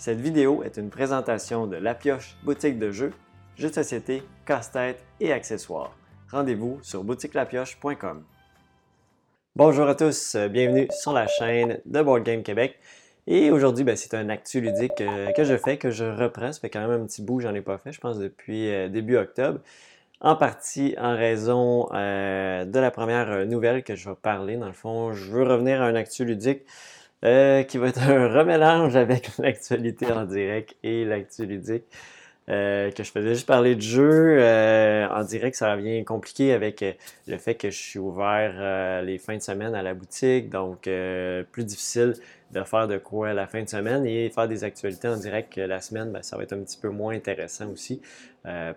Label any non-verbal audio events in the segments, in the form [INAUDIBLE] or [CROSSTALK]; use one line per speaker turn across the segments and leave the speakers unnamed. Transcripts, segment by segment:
Cette vidéo est une présentation de La Pioche boutique de jeux, jeux de société, casse-tête et accessoires. Rendez-vous sur boutiquelapioche.com. Bonjour à tous, bienvenue sur la chaîne de Board Game Québec. Et aujourd'hui, ben, c'est un actu ludique euh, que je fais, que je reprends. Ça fait quand même un petit bout, j'en ai pas fait, je pense, depuis euh, début octobre. En partie en raison euh, de la première nouvelle que je vais parler. Dans le fond, je veux revenir à un actu ludique qui va être un remélange avec [LAUGHS] l'actualité en direct et l'actu ludique. Euh, que je faisais juste parler de jeu. Euh, en direct, ça devient compliqué avec euh, le fait que je suis ouvert les fins de semaine à la boutique, donc plus difficile de faire de quoi la fin de semaine et faire des actualités en direct la semaine, ben, ça va être un petit peu moins intéressant aussi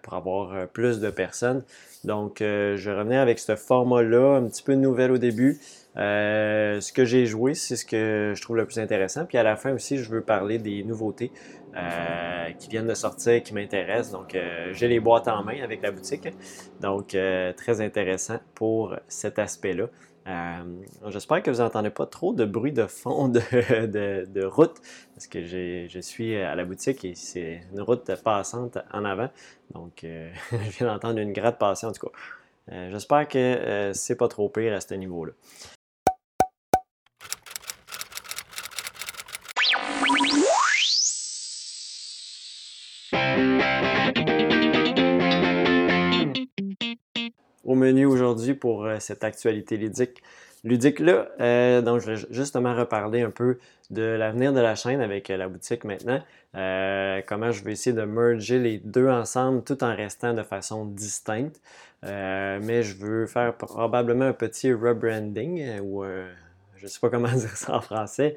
pour avoir plus de personnes. Donc, je revenais avec ce format-là, un petit peu nouvelle au début. Ce que j'ai joué, c'est ce que je trouve le plus intéressant. Puis à la fin aussi, je veux parler des nouveautés euh, qui viennent de sortir, qui m'intéressent. Donc, euh, j'ai les boîtes en main avec la boutique. Donc, euh, très intéressant pour cet aspect-là. J'espère que vous n'entendez pas trop de bruit de fond de, [LAUGHS] route, parce que je suis à la boutique et c'est une route passante en avant. Donc, [LAUGHS] je viens d'entendre une gratte passer en tout cas. J'espère que c'est pas trop pire à ce niveau-là. Au menu aujourd'hui pour euh, cette actualité ludique. Ludique-là, euh, donc je vais justement reparler un peu de l'avenir de la chaîne avec euh, la boutique maintenant. comment je vais essayer de merger les deux ensemble tout en restant de façon distincte. mais je veux faire probablement un petit rebranding ou je ne sais pas [LAUGHS] comment dire ça en français.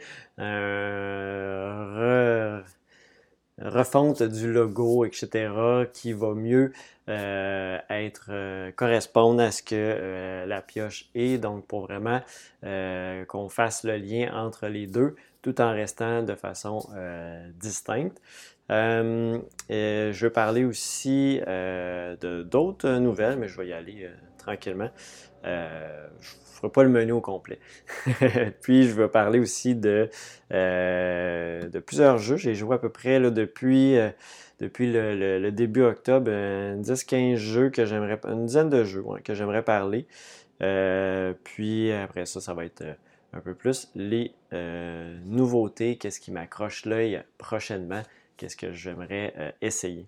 Refonte du logo, etc., qui va mieux euh, être euh, correspondre à ce que euh, la pioche est. Donc, pour vraiment qu'on fasse le lien entre les deux, tout en restant de façon distincte. je veux parler aussi de d'autres nouvelles, mais je vais y aller tranquillement ne ferai pas le menu au complet. [LAUGHS] Puis, je veux parler aussi de, euh, de plusieurs jeux. J'ai joué à peu près là, depuis, euh, le, début octobre, 10-15 jeux que j'aimerais, une dizaine de jeux que j'aimerais parler. Euh, puis après ça, ça va être un peu plus les nouveautés, qu'est-ce qui m'accroche l'œil prochainement qu'est-ce que j'aimerais euh, essayer.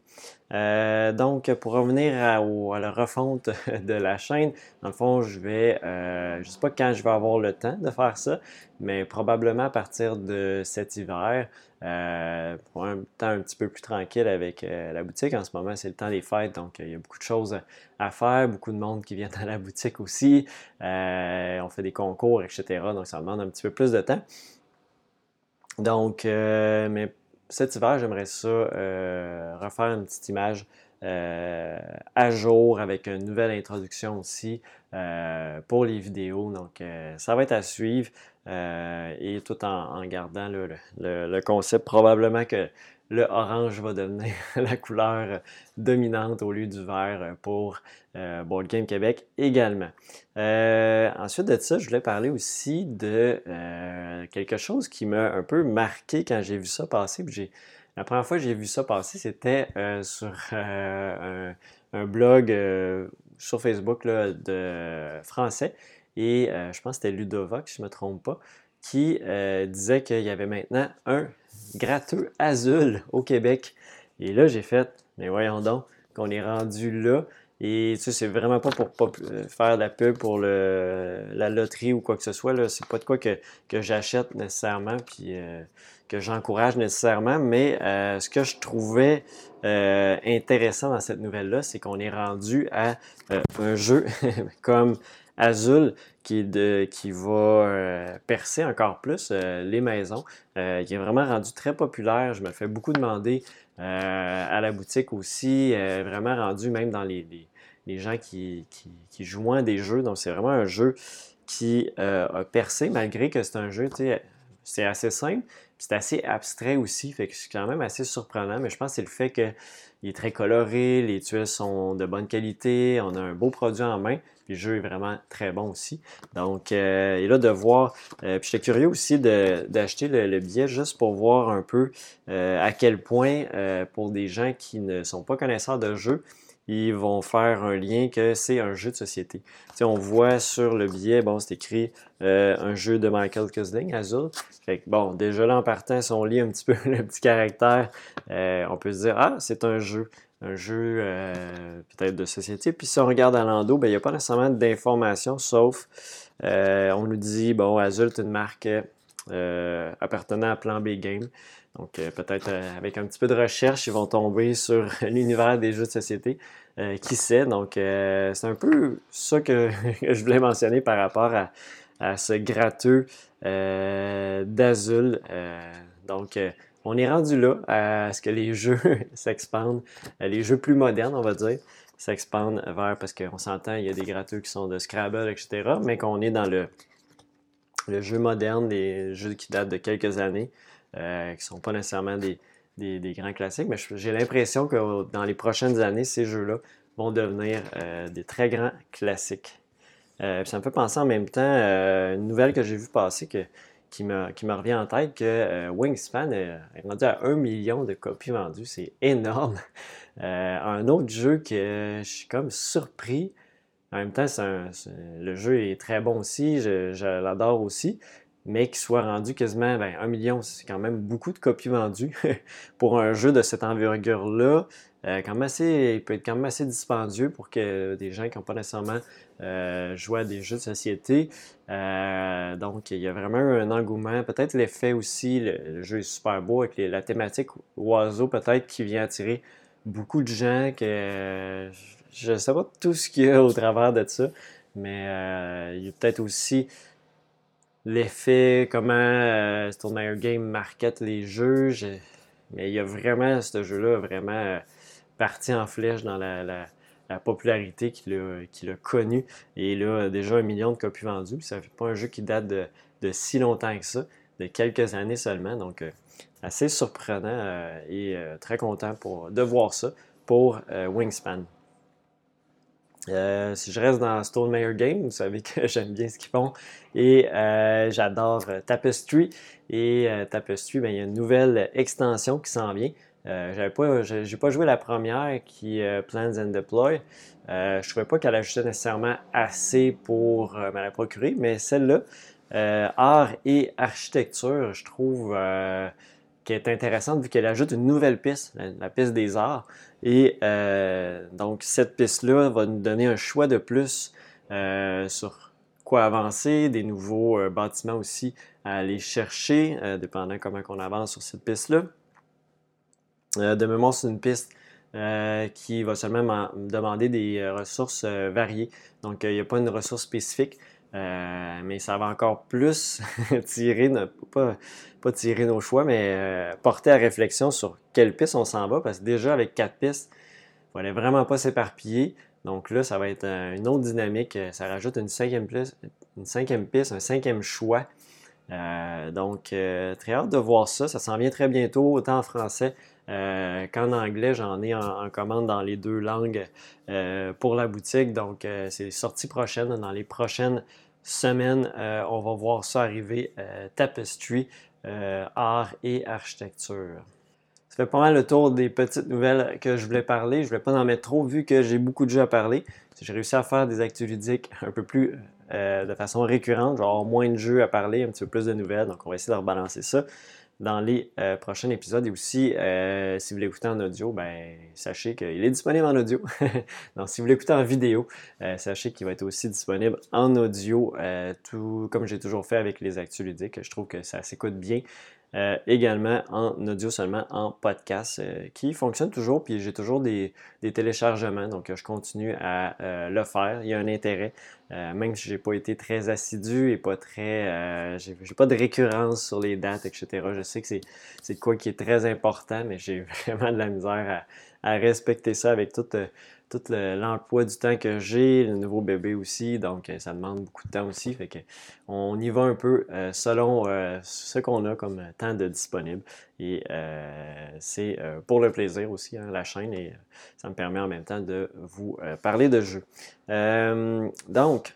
Euh, donc, pour revenir à, la refonte [LAUGHS] de la chaîne, dans le fond, je vais, euh, je ne sais pas quand je vais avoir le temps de faire ça, mais probablement à partir de cet hiver, pour un temps un petit peu plus tranquille avec la boutique. En ce moment, c'est le temps des fêtes, donc il y a beaucoup de choses à faire, beaucoup de monde qui vient à la boutique aussi. on fait des concours, etc. Donc, ça demande un petit peu plus de temps. Donc, mais cet hiver, j'aimerais ça euh, refaire une petite image euh, à jour avec une nouvelle introduction aussi euh, pour les vidéos. Donc, ça va être à suivre et tout en, gardant le, concept. Probablement que le orange va devenir [LAUGHS] la couleur dominante au lieu du vert pour euh, Board Game Québec également. Euh, ensuite de ça, je voulais parler aussi de euh, quelque chose qui m'a un peu marqué quand j'ai vu ça passer. La première fois que j'ai vu ça passer, c'était sur un, blog sur Facebook de français. Et je pense que c'était Ludovox, si je ne me trompe pas, qui disait qu'il y avait maintenant un gratteux Azul au Québec. Et là, j'ai fait, mais voyons donc, qu'on est rendu là. Et tu sais, c'est vraiment pas pour pas euh, faire de la pub pour le, la loterie ou quoi que ce soit. Là. C'est pas de quoi que, que j'achète nécessairement puis euh, que j'encourage nécessairement. Mais euh, ce que je trouvais intéressant dans cette nouvelle-là, c'est qu'on est rendu à un jeu [LAUGHS] comme Azul qui, va percer encore plus les maisons. qui est vraiment rendu très populaire. Je me fais beaucoup demander à la boutique aussi, vraiment rendu même dans les, gens qui, qui, jouent à des jeux. Donc, c'est vraiment un jeu qui euh, a percé, malgré que c'est un jeu, c'est assez simple, C'est assez abstrait aussi, fait que c'est quand même assez surprenant, mais je pense que c'est le fait qu'il est très coloré, les tuiles sont de bonne qualité, on a un beau produit en main, puis le jeu est vraiment très bon aussi. Donc, euh, et là, de voir, euh, puis j'étais curieux aussi d'acheter le, billet juste pour voir un peu euh, à quel point, pour des gens qui ne sont pas connaisseurs de jeu, ils vont faire un lien que c'est un jeu de société. sais, on voit sur le billet, bon, c'est écrit euh, un jeu de Michael Kusling, Azul. Fait que, bon, déjà là en partant, si on lit un petit peu [LAUGHS] le petit caractère, euh, on peut se dire, ah, c'est un jeu. Un jeu euh, peut-être de société. Puis si on regarde à l'endos, ben, il n'y a pas nécessairement d'informations, sauf on nous dit, bon, Azul est une marque appartenant à Plan B Game. Donc, peut-être avec un petit peu de recherche, ils vont tomber sur [LAUGHS] l'univers des jeux de société. qui sait? Donc, c'est un peu ça [LAUGHS] que, je voulais mentionner par rapport à, ce gratteux euh, d'Azul. Euh, donc, euh, on est rendu là à ce que les [LAUGHS] jeux s'expandent, les jeux plus modernes, on va dire, s'expandent vers, parce qu'on s'entend, il y a des gratteux qui sont de Scrabble, etc., mais qu'on est dans le jeu moderne, des jeux qui datent de quelques années, qui ne sont pas nécessairement des, grands classiques, mais j'ai l'impression que dans les prochaines années, ces jeux-là vont devenir des très grands classiques. Euh, ça me fait penser en même temps euh, une nouvelle que j'ai vue passer qui, me, revient en tête que euh, Wingspan est, rendu à 1 million de copies vendues. C'est énorme. [LAUGHS] un autre jeu que je suis comme surpris. En même temps, le jeu est très bon aussi. Je, l'adore aussi. Mais qu'il soit rendu quasiment ben, 1 million, c'est quand même beaucoup de copies vendues [LAUGHS] pour un jeu de cette envergure-là. quand même assez, il peut être quand même assez dispendieux pour que des gens qui n'ont pas nécessairement euh, jouer à des jeux de société. Euh, donc, il y a vraiment un engouement. Peut-être l'effet aussi, le, jeu est super beau avec la thématique oiseau, peut-être qui vient attirer beaucoup de gens. que Je ne sais pas tout ce qu'il y a au travers de ça, mais euh, il y a peut-être aussi l'effet, comment euh, Game market les jeux. Mais il y a vraiment, ce jeu-là, vraiment parti en flèche dans la la popularité qu'il a, connu. Et là, déjà un million de copies vendues. Ça fait pas un jeu qui date de, si longtemps que ça, de quelques années seulement. Donc, euh, assez surprenant euh, et euh, très content pour, de voir ça pour Wingspan. Si je reste dans Stone Mayer Game, vous savez que [LAUGHS] j'aime bien ce qu'ils font et j'adore Tapestry. Et Tapestry, ben, il y a une nouvelle extension qui s'en vient. Euh, j'avais pas, j'ai pas joué la première qui euh, Plans and Deploy. Euh, je trouvais pas qu'elle ajoutait nécessairement assez pour me la procurer, mais celle-là, art et architecture, je trouve qu'elle est intéressante vu qu'elle ajoute une nouvelle piste, la, piste des arts. Et donc cette piste-là va nous donner un choix de plus sur quoi avancer, des nouveaux bâtiments aussi à aller chercher, dépendant comment on avance sur cette piste-là. Euh, de mémoire, c'est une piste euh, qui va seulement demander des euh, ressources variées. Donc, il n'y a pas une ressource spécifique, mais ça va encore plus [LAUGHS] tirer, pas, tirer nos choix, mais porter à réflexion sur quelle piste on s'en va, parce que déjà avec quatre pistes, il ne fallait vraiment pas s'éparpiller. Donc là, ça va être une autre dynamique. Ça rajoute une cinquième, piste, une cinquième piste, un cinquième choix. donc, très hâte de voir ça. Ça s'en vient très bientôt, autant en français euh, qu'en anglais, j'en ai en, commande dans les deux langues euh, pour la boutique. Donc, euh, c'est sorti prochaine. Dans les prochaines semaines, on va voir ça arriver. Tapestry, art et architecture. Ça fait pas mal le tour des petites nouvelles que je voulais parler. Je voulais pas en mettre trop vu que j'ai beaucoup de jeux à parler. J'ai réussi à faire des actus ludiques un peu plus de façon récurrente. Je vais avoir moins de jeux à parler, un petit peu plus de nouvelles. Donc, on va essayer de rebalancer ça dans les euh, prochains épisodes. Et aussi, euh, si vous l'écoutez en audio, ben, sachez qu'il est disponible en audio. [LAUGHS] Donc, si vous l'écoutez en vidéo, euh, sachez qu'il va être aussi disponible en audio, tout comme j'ai toujours fait avec les actus ludiques. Je trouve que ça s'écoute bien. Également en audio seulement en podcast qui fonctionne toujours puis j'ai toujours des, des, téléchargements donc je continue à le faire il y a un intérêt même si j'ai pas été très assidu et pas très. j'ai pas de récurrence sur les dates, etc. Je sais que c'est quoi qui est très important, mais j'ai [LAUGHS] vraiment de la misère à, à, respecter ça avec toute tout l'emploi du temps que j'ai, le nouveau bébé aussi, donc euh, ça demande beaucoup de temps aussi. On y va un peu euh, selon euh, ce qu'on a comme temps de disponible. Et c'est pour le plaisir aussi, hein, la chaîne, et ça me permet en même temps de vous parler de jeux. donc,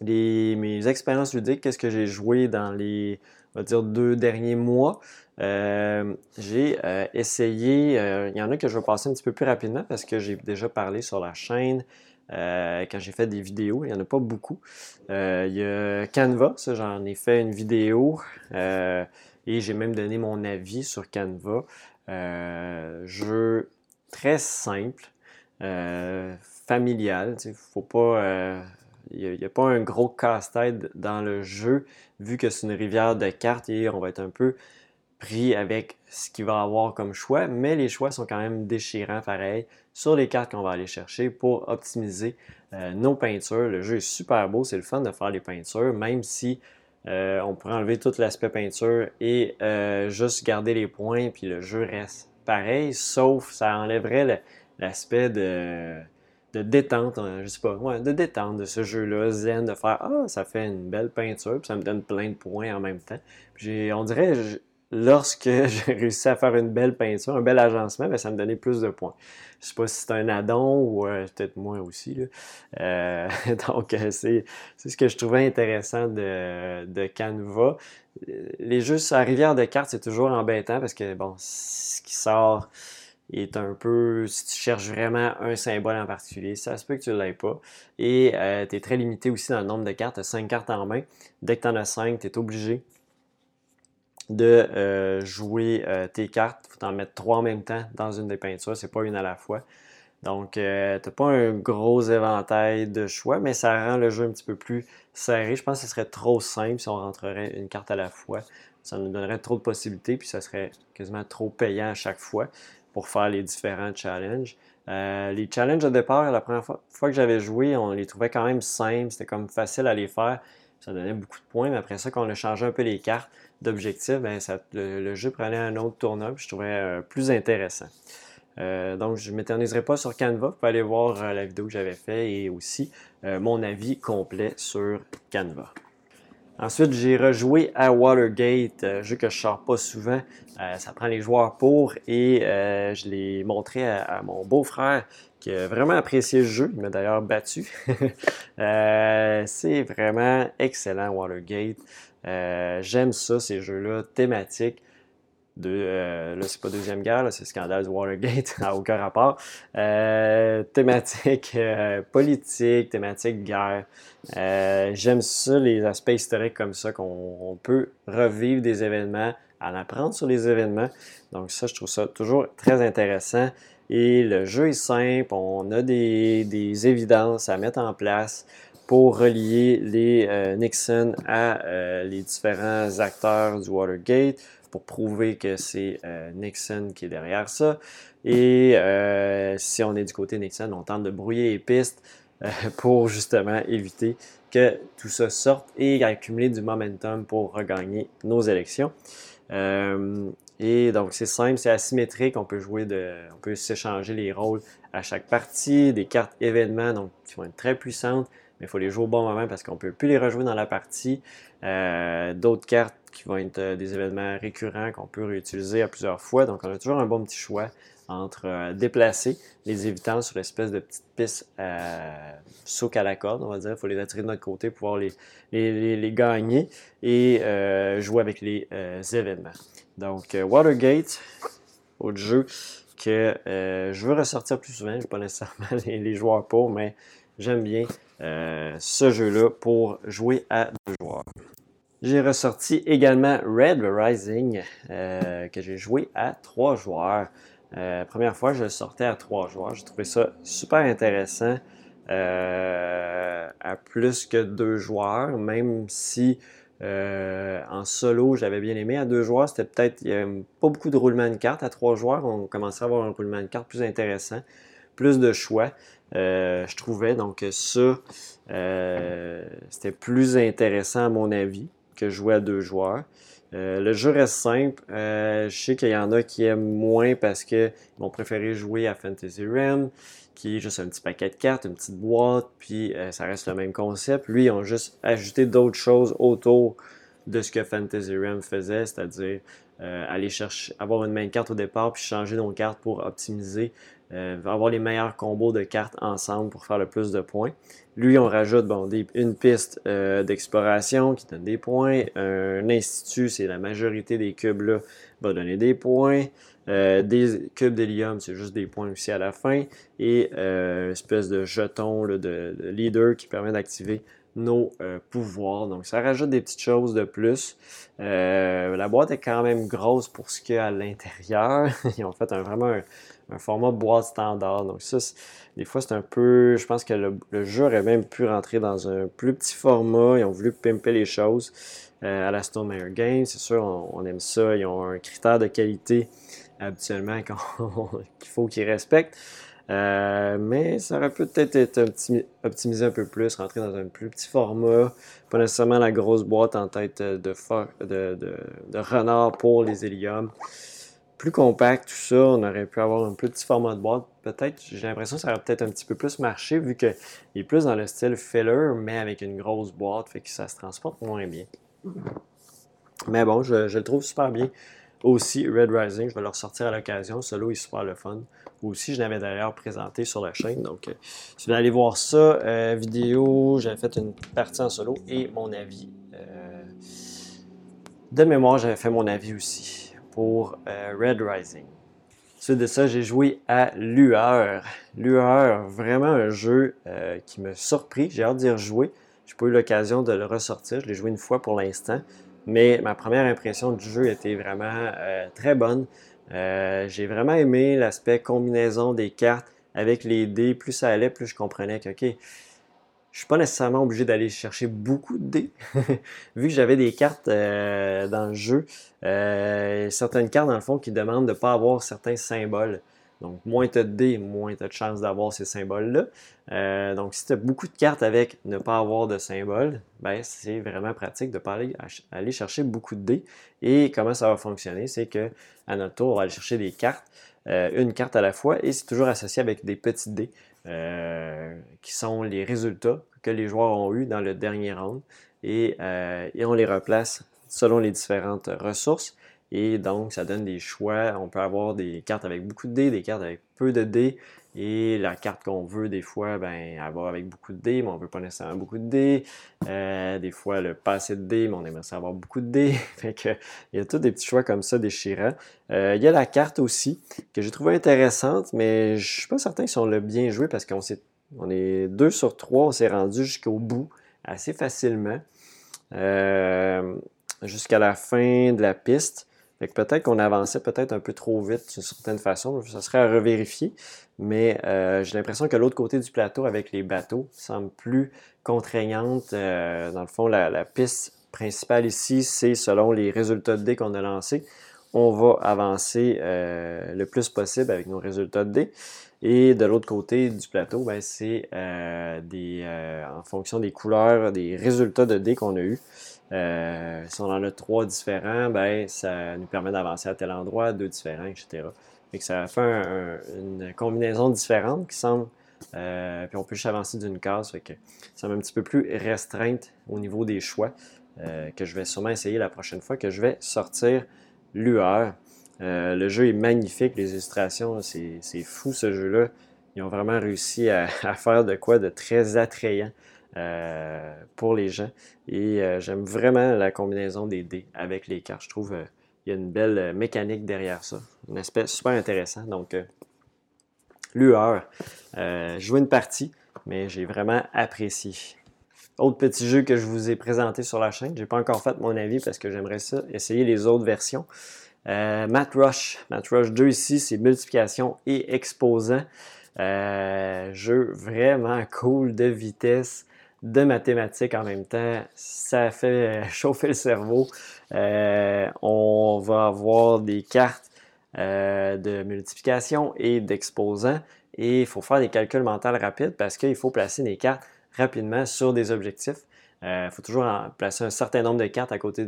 mes expériences ludiques, qu'est-ce que j'ai joué dans les, on va dire, deux derniers mois? Euh, j'ai euh, essayé, euh, il y en a que je vais passer un petit peu plus rapidement parce que j'ai déjà parlé sur la chaîne quand j'ai fait des vidéos. Il n'y en a pas beaucoup. il y a Canva, ça j'en ai fait une vidéo et j'ai même donné mon avis sur Canva. jeu très simple, familial. Faut pas il n'y a, pas un gros casse-tête dans le jeu, vu que c'est une rivière de cartes et on va être un peu pris avec ce qu'il va avoir comme choix, mais les choix sont quand même déchirants pareil sur les cartes qu'on va aller chercher pour optimiser euh, nos peintures. Le jeu est super beau, c'est le fun de faire les peintures, même si euh, on pourrait enlever tout l'aspect peinture et euh, juste garder les points, puis le jeu reste pareil, sauf ça enlèverait l'aspect de, détente, je sais pas, ouais, de détente de ce jeu-là, zen, de faire Ah, ça fait une belle peinture, puis ça me donne plein de points en même temps. On dirait, lorsque [LAUGHS] j'ai réussi à faire une belle peinture, un bel agencement, bien, ça me donnait plus de points. Je sais pas si c'est un addon ou euh, peut-être moins aussi. Euh, [LAUGHS] donc, euh, c'est, ce que je trouvais intéressant de, de Canva. Les jeux sur rivière de cartes, c'est toujours embêtant parce que, bon, ce qui sort est un peu, si tu cherches vraiment un symbole en particulier, ça se peut que tu ne l'aies pas. Et tu es très limité aussi dans le nombre de cartes. Tu as 5 cartes en main. Dès que tu en as 5, tu es obligé de euh, jouer euh, tes cartes. Il faut en mettre trois en même temps dans une des peintures, c'est pas une à la fois. Donc, euh, tu pas un gros éventail de choix, mais ça rend le jeu un petit peu plus serré. Je pense que ce serait trop simple si on rentrerait une carte à la fois. Ça nous donnerait trop de possibilités, puis ça serait quasiment trop payant à chaque fois pour faire les différents challenges. les challenges de départ, la première fois, fois que j'avais joué, on les trouvait quand même simples, c'était comme facile à les faire. Ça donnait beaucoup de points, mais après ça, quand on a changé un peu les cartes, d'objectifs, ben, le, jeu prenait un autre tournoi, je trouvais euh, plus intéressant. Euh, donc, je ne m'éterniserai pas sur Canva. Vous pouvez aller voir euh, la vidéo que j'avais faite et aussi mon avis complet sur Canva. Ensuite, j'ai rejoué à Watergate, jeu que je ne sors pas souvent. ça prend les joueurs pour et je l'ai montré à, mon beau-frère qui a vraiment apprécié le jeu. Il m'a d'ailleurs battu. [LAUGHS] c'est vraiment excellent, Watergate. Euh, j'aime ça, ces jeux-là thématiques. De, euh, là, c'est pas Deuxième Guerre, c'est Scandale de Watergate, [LAUGHS] à aucun rapport. Euh, thématique politique, thématique guerre. J'aime ça, les aspects historiques comme ça, qu'on peut revivre des événements, en apprendre sur les événements. Donc ça, je trouve ça toujours très intéressant. Et le jeu est simple, on a des, des évidences à mettre en place pour relier les euh, Nixon à euh, les différents acteurs du Watergate pour prouver que c'est euh, Nixon qui est derrière ça. Et si on est du côté Nixon, on tente de brouiller les pistes [LAUGHS] pour justement éviter que tout ça sorte et accumuler du momentum pour regagner nos élections. et donc c'est simple, c'est asymétrique, on peut jouer de, on peut s'échanger les rôles à chaque partie, des cartes événements donc qui vont être très puissantes mais il faut les jouer au bon moment parce qu'on ne peut plus les rejouer dans la partie. Euh, d'autres cartes qui vont être euh, des événements récurrents qu'on peut réutiliser à plusieurs fois. Donc, on a toujours un bon petit choix entre euh, déplacer les évitants sur l'espèce de petite piste euh, souk à la corde, on va dire. Il faut les attirer de notre côté pour pouvoir les, les, gagner et jouer avec les événements. Donc, Watergate, autre jeu que je veux ressortir plus souvent. Je n'ai pas nécessairement [LAUGHS] les, les joueurs pour, mais j'aime bien euh, ce jeu-là pour jouer à deux joueurs. J'ai ressorti également Red Rising, euh, que j'ai joué à trois joueurs. Euh, première fois, je le sortais à trois joueurs. J'ai trouvé ça super intéressant à plus que deux joueurs, même si en solo, j'avais bien aimé. À deux joueurs, c'était peut-être pas beaucoup de roulement de cartes. À trois joueurs, on commençait à avoir un roulement de cartes plus intéressant, plus de choix. je trouvais. Donc ça, c'était plus intéressant à mon avis que jouer à deux joueurs. le jeu reste simple. je sais qu'il y en a qui aiment moins parce qu'ils vont préférer jouer à Fantasy Realm qui est juste un petit paquet de cartes, une petite boîte, puis euh, ça reste le même concept. Lui, ils ont juste ajouté d'autres choses autour de ce que Fantasy Realm faisait, c'est-à-dire euh, aller chercher, avoir une main carte au départ, puis changer nos cartes pour optimiser, euh, avoir les meilleurs combos de cartes ensemble pour faire le plus de points. Lui, on rajoute une piste d'exploration qui donne des points, un institut, c'est la majorité des cubes là, va donner des points. Euh, des cubes d'hélium, c'est juste des points aussi à la fin. Et euh, une espèce de jeton de, leader qui permet d'activer nos euh, pouvoirs. Donc ça rajoute des petites choses de plus. la boîte est quand même grosse pour ce qu'il y a à l'intérieur. [LAUGHS] Ils ont fait un, vraiment un, format boîte standard. Donc ça, des fois c'est un peu... Je pense que le, jeu aurait même pu rentrer dans un plus petit format. Ils ont voulu pimper les choses. à la Stone Meyer Games, c'est sûr, on, aime ça. Ils ont un critère de qualité habituellement [LAUGHS] qu'il faut qu'ils respectent. Euh, mais ça aurait peut-être été optimisé un peu plus, rentrer dans un plus petit format, pas nécessairement la grosse boîte en tête de, de, de, renard pour les héliums. Plus compact, tout ça, on aurait pu avoir un plus petit format de boîte. Peut-être, j'ai l'impression que ça aurait peut-être un petit peu plus marché vu qu'il est plus dans le style filler, mais avec une grosse boîte, fait que ça se transporte moins bien. Mais bon, je, le trouve super bien aussi Red Rising, je vais le ressortir à l'occasion. Solo est super le fun. Aussi, je l'avais d'ailleurs présenté sur la chaîne. Donc, euh, si vous voulez aller voir ça, euh, vidéo, j'avais fait une partie en solo et mon avis. Euh, de mémoire, j'avais fait mon avis aussi pour Red Rising. Suite de ça, j'ai joué à Lueur. Lueur, vraiment un jeu qui m'a surpris. J'ai hâte d'y rejouer. J'ai pas eu l'occasion de le ressortir. Je l'ai joué une fois pour l'instant. Mais ma première impression du jeu était vraiment euh, très bonne. Euh, j'ai vraiment aimé l'aspect combinaison des cartes avec les dés. Plus ça allait, plus je comprenais que, OK, je suis pas nécessairement obligé d'aller chercher beaucoup de dés. [LAUGHS] Vu que j'avais des cartes euh, dans le jeu, certaines cartes dans le fond qui demandent de ne pas avoir certains symboles. Donc, moins tu as de dés, moins tu as de chances d'avoir ces symboles-là. Euh, donc, si tu as beaucoup de cartes avec ne pas avoir de symboles, ben, c'est vraiment pratique de ne pas aller, chercher beaucoup de dés. Et comment ça va fonctionner? C'est que à notre tour, on va aller chercher des cartes, euh, une carte à la fois, et c'est toujours associé avec des petits dés euh, qui sont les résultats que les joueurs ont eus dans le dernier round. et on les replace selon les différentes ressources. Et donc, ça donne des choix. On peut avoir des cartes avec beaucoup de dés, des cartes avec peu de dés. Et la carte qu'on veut, des fois, ben, avoir avec beaucoup de dés, mais on ne veut pas nécessairement beaucoup de dés. Euh, des fois, le pas assez de dés, mais on aimerait ça avoir beaucoup de dés. [LAUGHS] fait que, il y a tous des petits choix comme ça déchirants. Euh, il y a la carte aussi, que j'ai trouvé intéressante, mais je ne suis pas certain si on l'a bien joué parce qu'on on est deux sur trois, on s'est rendu jusqu'au bout assez facilement. Euh, jusqu'à la fin de la piste peut-être qu'on avançait peut-être un peu trop vite d'une certaine façon. Ça serait à revérifier. Mais euh, j'ai l'impression que l'autre côté du plateau avec les bateaux semble plus contraignante. Euh, dans le fond, la, piste principale ici, c'est selon les résultats de dés qu'on a lancés. On va avancer euh, le plus possible avec nos résultats de dés. Et de l'autre côté du plateau, ben, c'est en fonction des couleurs, des résultats de dés qu'on a eus. Euh, si on en a trois différents, ben, ça nous permet d'avancer à tel endroit, deux différents, etc. Fait ça fait une combinaison différente qui semble. Euh, puis on peut juste avancer d'une case. Fait que ça un petit peu plus restreinte au niveau des choix euh, que je vais sûrement essayer la prochaine fois que je vais sortir l'UR. le jeu est magnifique, les illustrations, c'est fou ce jeu-là. Ils ont vraiment réussi à, [LAUGHS] faire de quoi de très attrayant. Euh, pour les gens. Et euh, j'aime vraiment la combinaison des dés avec les cartes. Je trouve qu'il euh, y a une belle mécanique derrière ça. Un aspect super intéressant. Donc, lueur. jouer une partie, mais j'ai vraiment apprécié. Autre petit jeu que je vous ai présenté sur la chaîne. Je n'ai pas encore fait mon avis parce que j'aimerais ça essayer les autres versions. Matt Rush. Matt Rush 2 ici, c'est multiplication et exposant. jeu vraiment cool de vitesse de mathématiques en même temps. Ça fait [LAUGHS] chauffer le cerveau. Euh, on va avoir des cartes euh, de multiplication et d'exposants. et il faut faire des calculs mentaux rapides parce qu'il faut placer des cartes rapidement sur des objectifs. Il euh, faut toujours placer un certain nombre de cartes à côté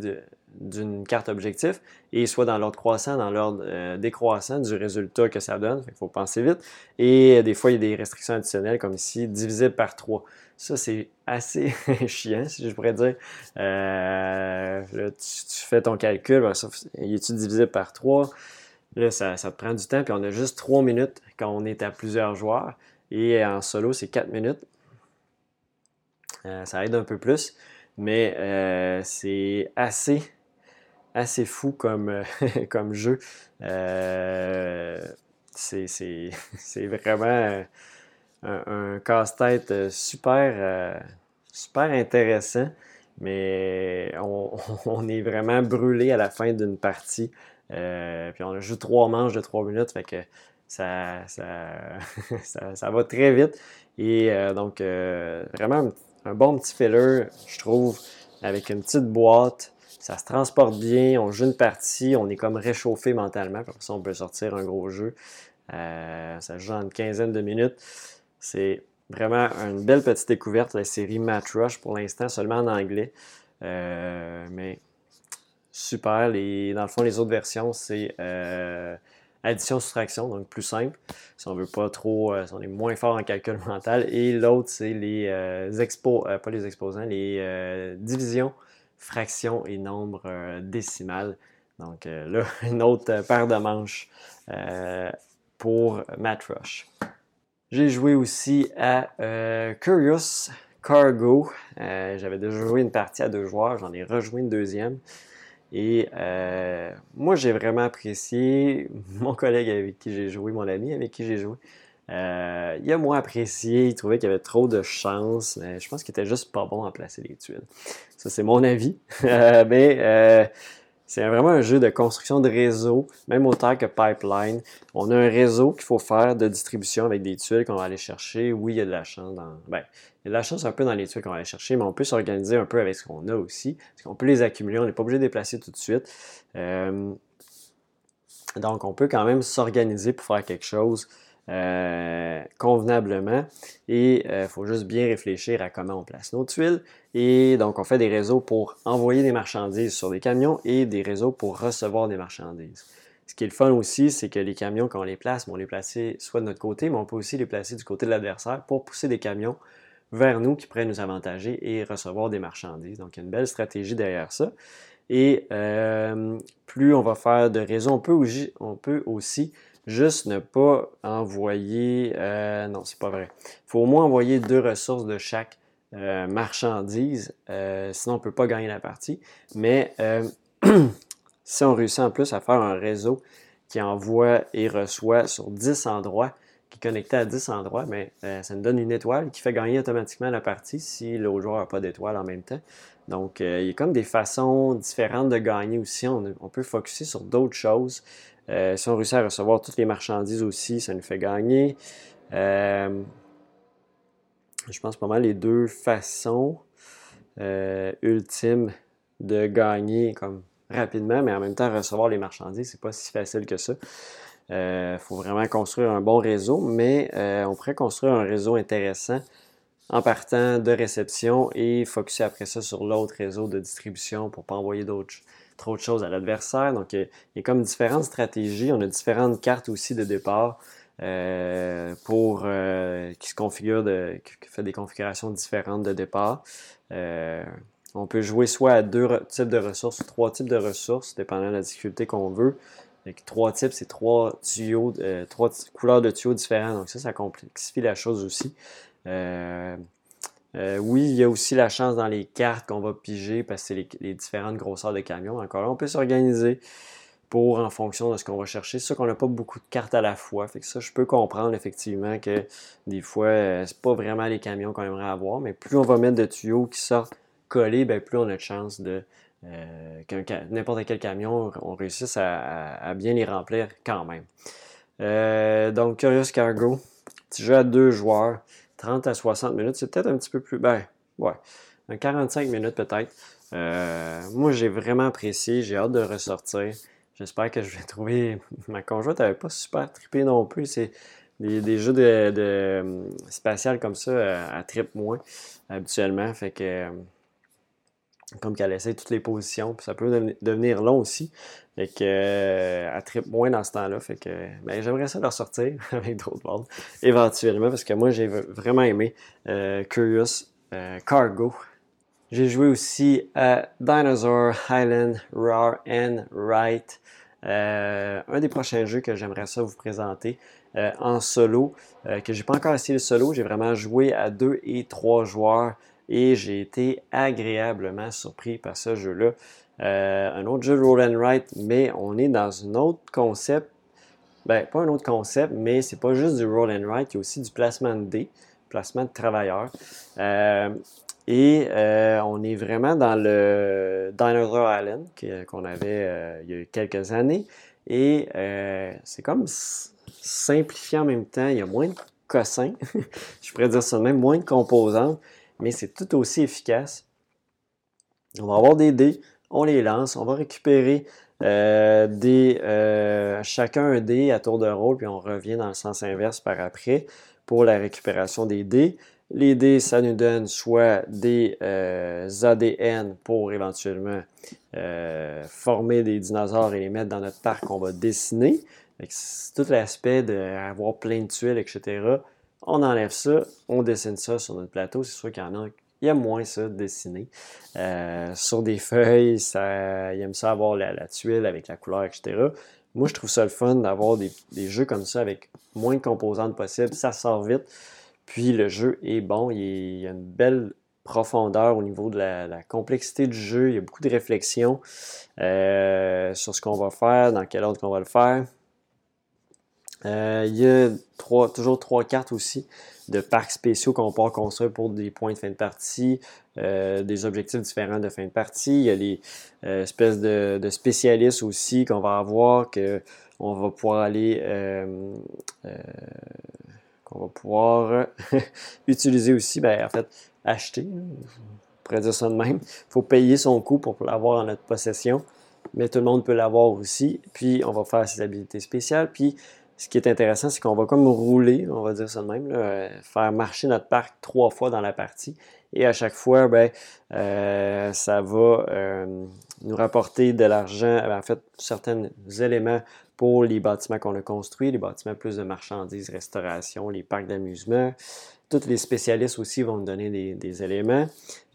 d'une carte objectif et soit dans l'ordre croissant, dans l'ordre euh, décroissant du résultat que ça donne. Il faut penser vite. Et euh, des fois, il y a des restrictions additionnelles comme ici, divisible par 3. Ça, c'est assez [LAUGHS] chiant, si je pourrais dire. là, tu, fais ton calcul, ben, il est divisible par 3? Là, ça, ça, te prend du temps, puis on a juste 3 minutes quand on est à plusieurs joueurs. Et en solo, c'est 4 minutes. Euh, ça aide un peu plus, mais euh, c'est assez, assez fou comme, euh, [LAUGHS] comme jeu. [LAUGHS] c'est vraiment un, casse-tête super, super intéressant, mais [LAUGHS] on, est vraiment brûlé à la fin d'une partie. puis on a joué trois manches de trois minutes, fait que ça, ça, va très vite. Et donc, vraiment un bon petit filler, je trouve, avec une petite boîte. Ça se transporte bien, on joue une partie, on est comme réchauffé mentalement. Comme ça, on peut sortir un gros jeu. Euh, ça joue en une quinzaine de minutes. C'est vraiment une belle petite découverte, la série Match Rush, pour l'instant seulement en anglais. Euh, mais super. Les, dans le fond, les autres versions, c'est euh, addition-soustraction, donc plus simple, si on veut pas trop, euh, si on est moins fort en calcul [LAUGHS] mental. Et l'autre, c'est les euh, euh, pas les exposants, les divisions, fractions et nombres décimales. Donc là, [LAUGHS] une autre paire de manches pour Matt Rush. J'ai joué aussi à Curious Cargo. J'avais déjà joué une partie à deux joueurs, j'en ai rejoué une deuxième. Et euh, moi, j'ai vraiment apprécié [LAUGHS] mon collègue avec qui j'ai joué, mon ami avec qui j'ai joué. Euh, il a moins apprécié, il trouvait qu'il y avait trop de chance. Je pense qu'il était juste pas bon à placer les tuiles. Ça, c'est mon avis. [LAUGHS] Euh, mais c'est vraiment un jeu de construction de réseau, même autant que Pipeline. On a un réseau qu'il faut faire de distribution avec des tuiles qu'on va aller chercher. Oui, il y a de la chance dans. Ben, il y a de la chance un peu dans les tuiles qu'on va aller chercher, mais on peut s'organiser un peu avec ce qu'on a aussi. Parce qu'on peut les accumuler, on n'est pas obligé de les placer tout de suite. Euh, donc, on peut quand même s'organiser pour faire quelque chose euh, convenablement. Et il euh, faut juste bien réfléchir à comment on place nos tuiles. Et donc, on fait des réseaux pour envoyer des marchandises sur des camions et des réseaux pour recevoir des marchandises. Ce qui est le fun aussi, c'est que les camions, quand on les place, on les placer soit de notre côté, mais on peut aussi les placer du côté de l'adversaire pour pousser des camions vers nous qui pourraient nous avantager et recevoir des marchandises. Donc, il y a une belle stratégie derrière ça. Et euh, plus on va faire de réseaux, on peut aussi juste ne pas envoyer... Euh, non, c'est pas vrai. Il faut au moins envoyer deux ressources de chaque euh, marchandise, sinon on ne peut pas gagner la partie. Mais [CLEARS THROAT] si on réussit en plus à faire un réseau qui envoie et reçoit sur 10 endroits, qui est connecté à 10 endroits, mais euh, ça nous donne une étoile qui fait gagner automatiquement la partie si le joueur n'a pas d'étoile en même temps. Donc, euh, il y a comme des façons différentes de gagner aussi. On, peut focuser sur d'autres choses. Euh, si on réussit à recevoir toutes les marchandises aussi, ça nous fait gagner. je pense pas mal les deux façons ultimes de gagner comme rapidement, mais en même temps recevoir les marchandises, c'est pas si facile que ça. Il euh, faut vraiment construire un bon réseau, mais euh, on pourrait construire un réseau intéressant en partant de réception et focuser après ça sur l'autre réseau de distribution pour ne pas envoyer trop de choses à l'adversaire. Donc, il y a comme différentes stratégies. On a différentes cartes aussi de départ euh, pour qui se configurent, de, qui fait des configurations différentes de départ. on peut jouer soit à deux types de ressources ou trois types de ressources, dépendant de la difficulté qu'on veut. Trois types, c'est trois tuyaux, euh, trois couleurs de tuyaux différents. Donc ça, ça complexifie la chose aussi. Euh, euh, oui, il y a aussi la chance dans les cartes qu'on va piger parce que c'est les, différentes grosseurs de camions. Encore là, on peut s'organiser pour en fonction de ce qu'on va chercher. C'est sûr qu'on n'a pas beaucoup de cartes à la fois. Fait que ça, je peux comprendre effectivement que des fois, c'est pas vraiment les camions qu'on aimerait avoir, mais plus on va mettre de tuyaux qui sortent collés, ben, plus on a de chance de euh, n'importe quel camion, on réussisse à, bien les remplir quand même. Euh, donc, Curious Cargo, petit jeu à deux joueurs, 30 à 60 minutes, c'est peut-être un petit peu plus. Ben, ouais, 45 minutes peut-être. Euh, moi, j'ai vraiment apprécié, j'ai hâte de ressortir. J'espère que je vais trouver. [LAUGHS] Ma conjointe n'avait pas super trippé non plus. C'est des, jeux de, de spatial comme ça, à trip moins habituellement. Fait que comme qu'elle essaie toutes les positions, puis ça peut devenir long aussi. Fait que euh, elle tripe moins dans ce temps-là. Fait que ben, j'aimerais ça leur sortir [LAUGHS] avec d'autres mondes éventuellement parce que moi j'ai vraiment aimé euh, Curious euh, Cargo. J'ai joué aussi à Dinosaur Highland Raw and Right. un des prochains jeux que j'aimerais ça vous présenter en solo, que j'ai pas encore essayé le solo, j'ai vraiment joué à deux et trois joueurs et j'ai été agréablement surpris par ce jeu-là. Euh, un autre jeu Roll and Write, mais on est dans un autre concept. Ben, pas un autre concept, mais c'est pas juste du Roll and Write, il y a aussi du placement de dés, placement de travailleurs. Euh, et euh, on est vraiment dans le Dinosaur Island qu'on avait il y a quelques années. Et c'est comme simplifié en même temps. Il y a moins de cossins, [LAUGHS] je pourrais dire ça même, moins de composantes mais c'est tout aussi efficace. On va avoir des dés, on les lance, on va récupérer euh, des, euh, chacun un dé à tour de rôle, puis on revient dans le sens inverse par après pour la récupération des dés. Les dés, ça nous donne soit des euh, ADN pour éventuellement former des dinosaures et les mettre dans notre parc qu'on va dessiner. C'est tout l'aspect d'avoir plein de tuiles, etc. On enlève ça, on dessine ça sur notre plateau. C'est sûr qu'il y en a il aime moins ça, dessiner. Euh, sur des feuilles, ça, il aime ça avoir la, tuile avec la couleur, etc. Moi, je trouve ça le fun d'avoir des, jeux comme ça avec moins de composantes possibles. Ça sort vite. Puis le jeu est bon. Il, y a une belle profondeur au niveau de la, complexité du jeu. Il y a beaucoup de réflexion euh, sur ce qu'on va faire, dans quel ordre qu'on va le faire. Euh, il y a toujours trois cartes aussi de parcs spéciaux qu'on peut construire pour des points de fin de partie, euh, des objectifs différents de fin de partie. Il y a les euh, espèces de, spécialistes aussi qu'on va avoir, qu'on va pouvoir aller qu'on va pouvoir utiliser aussi, ben, en fait, acheter. On pourrait dire ça de même. Il faut payer son coût pour l'avoir en notre possession, mais tout le monde peut l'avoir aussi. Puis on va faire ses habilités spéciales. Puis ce qui est intéressant, c'est qu'on va comme rouler, on va dire ça de même, euh, faire marcher notre parc trois fois dans la partie. Et à chaque fois, ben, euh, ça va euh, nous rapporter de l'argent, ben, en fait, certains éléments pour les bâtiments qu'on a construits, les bâtiments plus de marchandises, restauration, les parcs d'amusement, tous les spécialistes aussi vont nous donner des, éléments.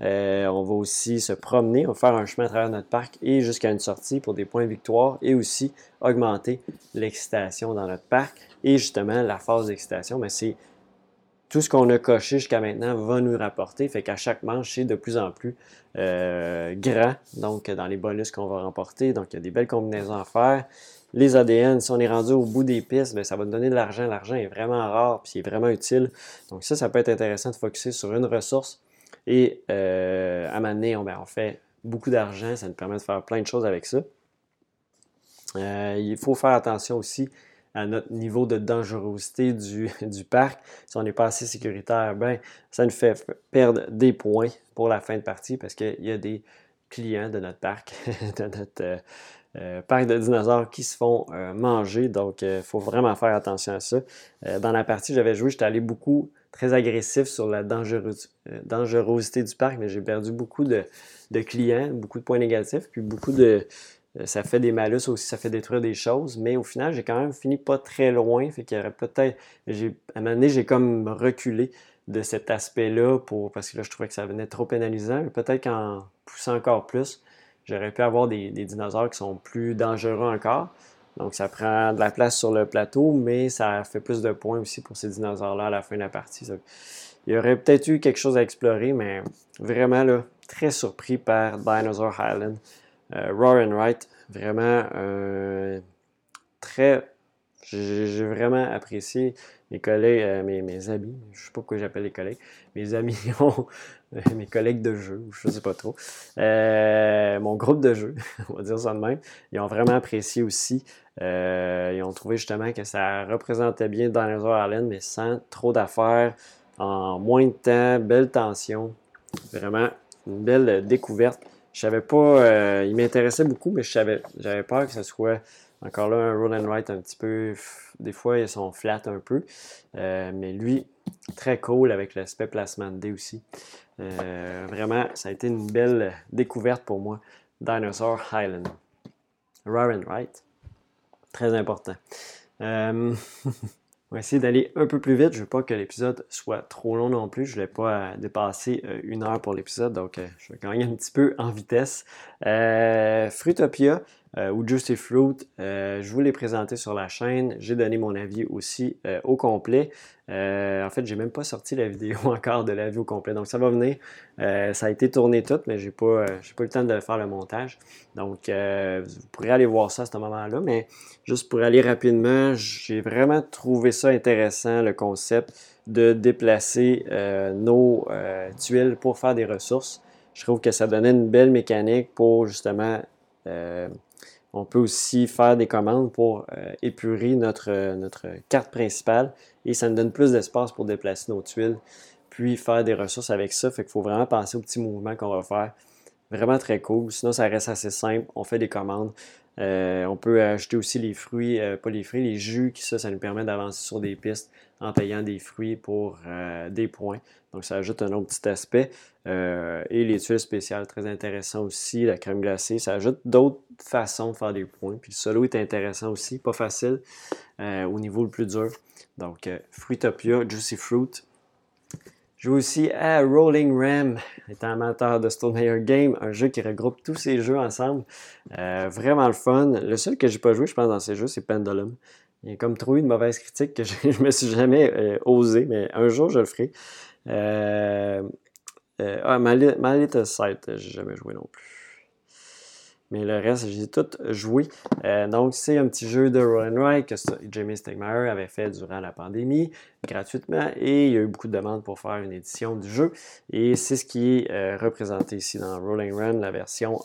Euh, on va aussi se promener, on va faire un chemin à travers notre parc et jusqu'à une sortie pour des points de victoire et aussi augmenter l'excitation dans notre parc. Et justement, la phase d'excitation, ben, c'est tout ce qu'on a coché jusqu'à maintenant va nous rapporter. Fait qu'à chaque manche, c'est de plus en plus euh, grand. Donc, dans les bonus qu'on va remporter. Donc, il y a des belles combinaisons à faire les ADN, si on est rendu au bout des pistes, bien, ça va nous donner de l'argent. L'argent est vraiment rare, puis il est vraiment utile. Donc ça, ça peut être intéressant de focuser sur une ressource. Et euh, à un moment ben, on fait beaucoup d'argent, ça nous permet de faire plein de choses avec ça. Euh, il faut faire attention aussi à notre niveau de dangerosité [LAUGHS] du, parc. Si on n'est pas assez sécuritaire, ben, ça nous fait perdre des points pour la fin de partie parce qu'il y a des clients de notre parc, [LAUGHS] de notre, euh, euh, parc de dinosaures qui se font euh, manger. Donc, il euh, faut vraiment faire attention à ça. dans la partie j'avais joué, j'étais allé beaucoup très agressif sur la dangerosité du parc, mais j'ai perdu beaucoup de, clients, beaucoup de points négatifs, puis beaucoup de. Ça fait des malus aussi, ça fait détruire des choses, mais au final, j'ai quand même fini pas très loin. Fait qu'il y aurait peut-être. À un moment donné, j'ai comme reculé de cet aspect-là pour, parce que là, je trouvais que ça venait trop pénalisant. Peut-être qu'en poussant encore plus, J'aurais pu avoir des, dinosaures qui sont plus dangereux encore. Donc, ça prend de la place sur le plateau, mais ça fait plus de points aussi pour ces dinosaures-là à la fin de la partie. il y aurait peut-être eu quelque chose à explorer, mais vraiment là, très surpris par Dinosaur Island. Euh, and Wright, vraiment euh, très. J'ai vraiment apprécié mes collègues, euh, mes, mes, amis, je ne sais pas pourquoi j'appelle les collègues, mes [LAUGHS] amis ont, [LAUGHS] mes collègues de jeu, je ne sais pas trop, euh, mon groupe de jeu, [LAUGHS] on va dire ça de même, ils ont vraiment apprécié aussi. Euh, ils ont trouvé justement que ça représentait bien Dinosaur Island, mais sans trop d'affaires, en moins de temps, belle tension. Vraiment une belle découverte. Je savais pas, il m'intéressait beaucoup, mais je j'avais peur que ce soit Encore là, un roll and write un petit peu, des fois ils sont flat un peu, mais lui, très cool avec l'aspect placement de aussi. vraiment, ça a été une belle découverte pour moi. Dinosaur Highland. Roll and write, très important. [LAUGHS] On va essayer d'aller un peu plus vite. Je ne veux pas que l'épisode soit trop long non plus. Je ne voulais pas euh, dépasser euh, une heure pour l'épisode, donc euh, je vais gagner un petit peu en vitesse. Fruitopia, euh, ou Juicy Fruit. Euh, je vous l'ai présenté sur la chaîne. J'ai donné mon avis aussi euh, au complet. en fait, j'ai même pas sorti la vidéo [LAUGHS] encore de l'avis au complet. Donc, ça va venir. ça a été tourné tout, mais j'ai pas, pas eu le temps de faire le montage. Donc, vous pourrez aller voir ça à ce moment-là. Mais juste pour aller rapidement, j'ai vraiment trouvé ça intéressant, le concept de déplacer nos tuiles pour faire des ressources. Je trouve que ça donnait une belle mécanique pour justement on peut aussi faire des commandes pour euh, épurer notre, notre carte principale et ça nous donne plus d'espace pour déplacer nos tuiles, puis faire des ressources avec ça. Fait qu'il faut vraiment penser aux petits mouvements qu'on va faire. Vraiment très cool. Sinon, ça reste assez simple. On fait des commandes. Euh, on peut ajouter aussi les fruits, euh, pas les fruits, les jus, qui ça, ça nous permet d'avancer sur des pistes en payant des fruits pour des points. Donc, ça ajoute un autre petit aspect. Euh, et les tuiles spéciales, très intéressant aussi. La crème glacée, ça ajoute d'autres façons de faire des points. Puis le solo est intéressant aussi, pas facile euh, au niveau le plus dur. Donc, euh, Fruitopia, Juicy Fruit. Je joue aussi à Rolling Ram, étant amateur de Stone Game, un jeu qui regroupe tous ces jeux ensemble. vraiment le fun. Le seul que j'ai pas joué, je pense, dans ces jeux, c'est Pendulum. Il y a comme trop eu de mauvaises critiques que [LAUGHS] je, ne me suis jamais osé, mais un jour je le ferai. Euh, euh, ah, My, Little Sight, j'ai jamais joué non plus. Mais le reste, j'ai tout joué. Euh, donc, c'est un petit jeu de Roll Ride que Jamie Stegmaier avait fait durant la pandémie, gratuitement, et il y a eu beaucoup de demandes pour faire une édition du jeu. Et c'est ce qui est représenté ici dans Rolling Run, la version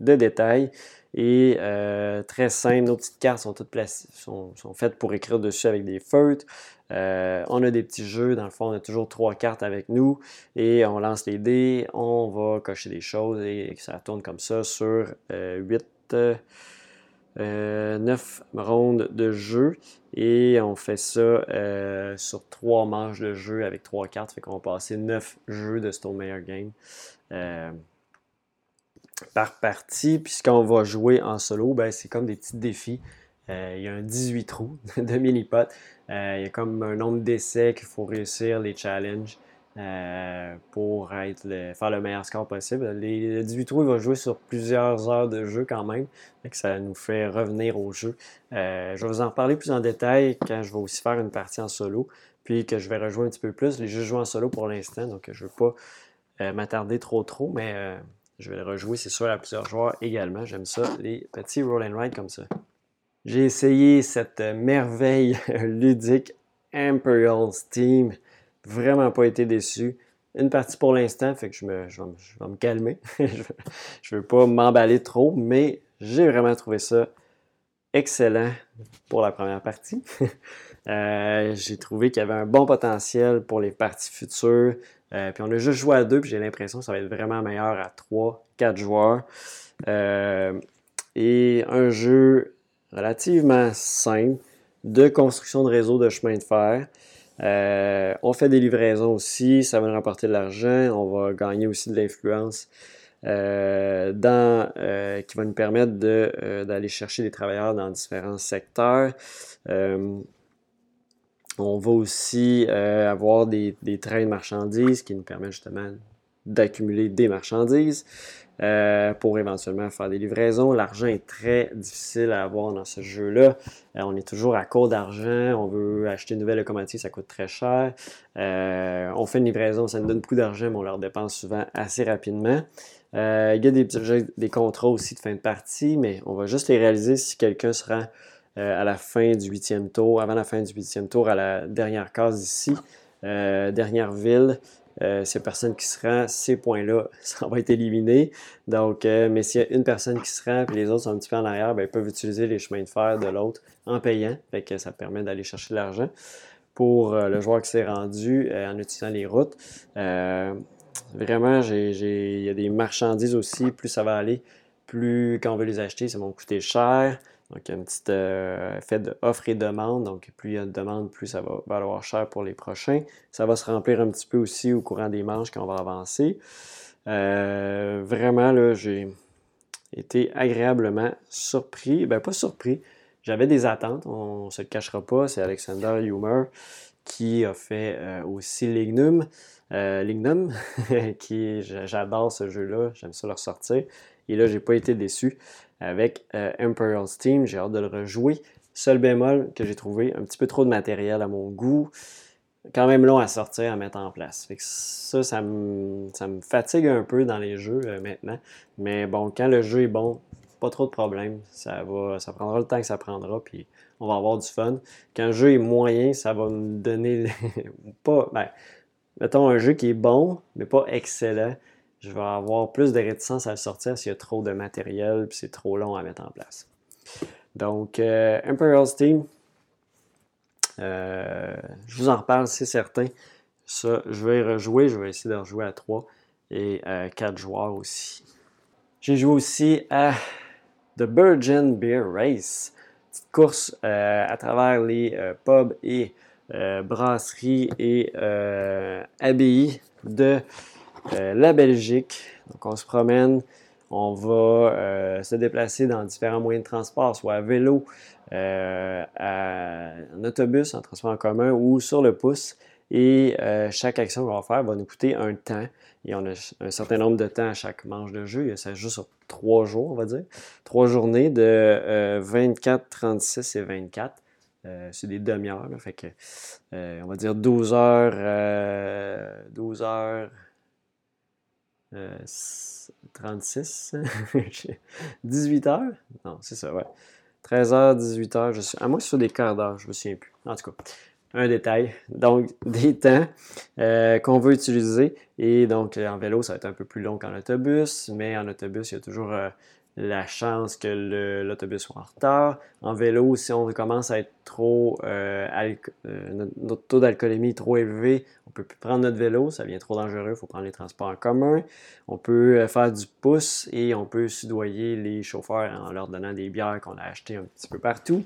de détail. Et euh, très simple, nos petites cartes sont toutes placées, sont, faites pour écrire dessus avec des feutres. Euh, on a des petits jeux, dans le fond, on a toujours trois cartes avec nous et on lance les dés, on va cocher des choses et, ça tourne comme ça sur 8, euh, 9 rondes de jeu et on fait ça sur trois manches de jeu avec trois cartes, fait qu'on va passer 9 jeux de Stone Meyer Game par partie. Puis ce qu'on va jouer en solo, ben, c'est comme des petits défis. Euh, il y a un 18 trous [LAUGHS] de mini-pot. Euh, il y a comme un nombre d'essais qu'il faut réussir, les challenges, euh, pour être faire le meilleur score possible. Les, 18 trous, il va jouer sur plusieurs heures de jeu quand même. Donc ça nous fait revenir au jeu. je vais vous en parler plus en détail quand je vais aussi faire une partie en solo. Puis que je vais rejouer un petit peu plus. Les jeux joués en solo pour l'instant, donc je ne veux pas m'attarder trop trop, mais je vais le rejouer, c'est sûr, à plusieurs joueurs également. J'aime ça, les petits roll and ride comme ça. J'ai essayé cette merveille [LAUGHS] ludique Imperial Steam. Vraiment pas été déçu. Une partie pour l'instant, fait que je, vais, me calmer. [LAUGHS] je ne veux pas m'emballer trop, mais j'ai vraiment trouvé ça excellent pour la première partie. [LAUGHS] Euh, j'ai trouvé qu'il y avait un bon potentiel pour les parties futures. Euh, puis on a juste joué à deux, puis j'ai l'impression que ça va être vraiment meilleur à trois, quatre joueurs. Euh, et un jeu relativement simple de construction de réseau de chemin de fer. on fait des livraisons aussi, ça va nous rapporter de l'argent, on va gagner aussi de l'influence dans, qui va nous permettre d'aller chercher des travailleurs dans différents secteurs. On va aussi euh, avoir des, trains de marchandises qui nous permettent justement d'accumuler des marchandises euh, pour éventuellement faire des livraisons. L'argent est très difficile à avoir dans ce jeu-là. Euh, on est toujours à court d'argent. On veut acheter une nouvelle locomotive, ça coûte très cher. on fait une livraison, ça nous donne beaucoup d'argent, mais on leur dépense souvent assez rapidement. il y a des, des contrats aussi de fin de partie, mais on va juste les réaliser si quelqu'un se rend à la fin du huitième tour, avant la fin du huitième tour, à la dernière case ici, euh, dernière ville. Euh, ces personnes qui se rend, ces points-là, [LAUGHS] ça va être éliminé. Donc, mais s'il y a une personne qui se rend et les autres sont un petit peu en arrière, ben, ils peuvent utiliser les chemins de fer de l'autre en payant. Que ça permet d'aller chercher de l'argent pour le joueur qui s'est rendu en utilisant les routes. vraiment, il y a des marchandises aussi. Plus ça va aller, plus quand on veut les acheter, ça va coûter cher. Donc, un petit effet de offre et demande. Donc, plus il y a de demande, plus ça va valoir cher pour les prochains. Ça va se remplir un petit peu aussi au courant des manches quand on va avancer. vraiment, là, j'ai été agréablement surpris. Ben, pas surpris. J'avais des attentes, on ne se le cachera pas. C'est Alexander Humer qui a fait aussi Lignum. Euh, Lignum, [LAUGHS] qui j'adore ce jeu-là, j'aime ça le ressortir. Et là, j'ai pas été déçu avec euh, Imperial Steam, j'ai hâte de le rejouer. Seul bémol que j'ai trouvé, un petit peu trop de matériel à mon goût, quand même long à sortir, à mettre en place. ça, ça me, fatigue un peu dans les jeux euh, maintenant. Mais bon, quand le jeu est bon, pas trop de problèmes. Ça, ça prendra le temps que ça prendra, puis on va avoir du fun. Quand le jeu est moyen, ça va me donner [LAUGHS] pas. Ben, mettons, un jeu qui est bon, mais pas excellent, je vais avoir plus de réticence à le sortir s'il y a trop de matériel puis c'est trop long à mettre en place. Donc, euh, Imperial Steam, euh, je vous en reparle, c'est certain. Ça, je vais rejouer, je vais essayer de rejouer à 3 et à 4 joueurs aussi. J'ai joué aussi à The Virgin Beer Race, petite course euh, à travers les pubs et euh, brasserie et euh, abbaye de euh, la Belgique. Donc on se promène, on va se déplacer dans différents moyens de transport, soit à vélo, en autobus, en transport en commun ou sur le pouce. Et chaque action qu'on va faire va nous coûter un temps. Et on a un certain nombre de temps à chaque manche de jeu. Ça joue sur trois jours, on va dire. Trois journées de 24, 36 et 24. Euh, c'est des demi-heures. Fait que, euh, on va dire 12 heures, 12 euh, heures 36, 18 heures? Non, c'est ça, ouais. 13 heures, 18 heures. Je suis, à moi, c'est sur des quarts d'heure, je me souviens plus. En tout cas, un détail. Donc, [LAUGHS] des temps qu'on veut utiliser. Et donc, en vélo, ça va être un peu plus long qu'en autobus, mais en autobus, il y a toujours la chance que l'autobus soit en retard. En vélo, si on commence à être trop, euh, euh, notre taux d'alcoolémie trop élevé, on ne peut plus prendre notre vélo, ça devient trop dangereux, il faut prendre les transports en commun. On peut euh, faire du pouce et on peut soudoyer les chauffeurs en leur donnant des bières qu'on a achetées un petit peu partout.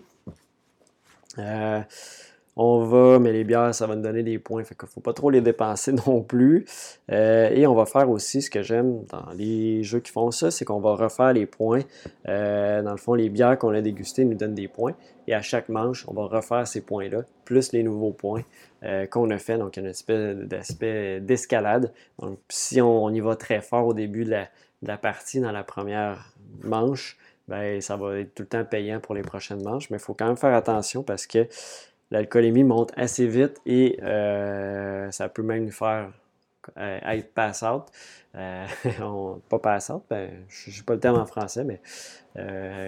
On va, mais les bières, ça va nous donner des points, fait ne faut pas trop les dépenser [LAUGHS] non plus. Euh, et on va faire aussi ce que j'aime dans les jeux qui font ça, c'est qu'on va refaire les points. Euh, dans le fond, les bières qu'on a dégustées nous donnent des points. Et à chaque manche, on va refaire ces points-là, plus les nouveaux points euh, qu'on a fait. Donc, il y a une espèce d'aspect d'escalade. Donc, si on, y va très fort au début de la, partie, dans la première manche, ben, ça va être tout le temps payant pour les prochaines manches. Mais il faut quand même faire attention parce que l'alcoolémie monte assez vite et euh, ça peut même nous faire euh, être pass out. Euh, [LAUGHS] pas pass out, ben, je n'ai pas le terme en français, mais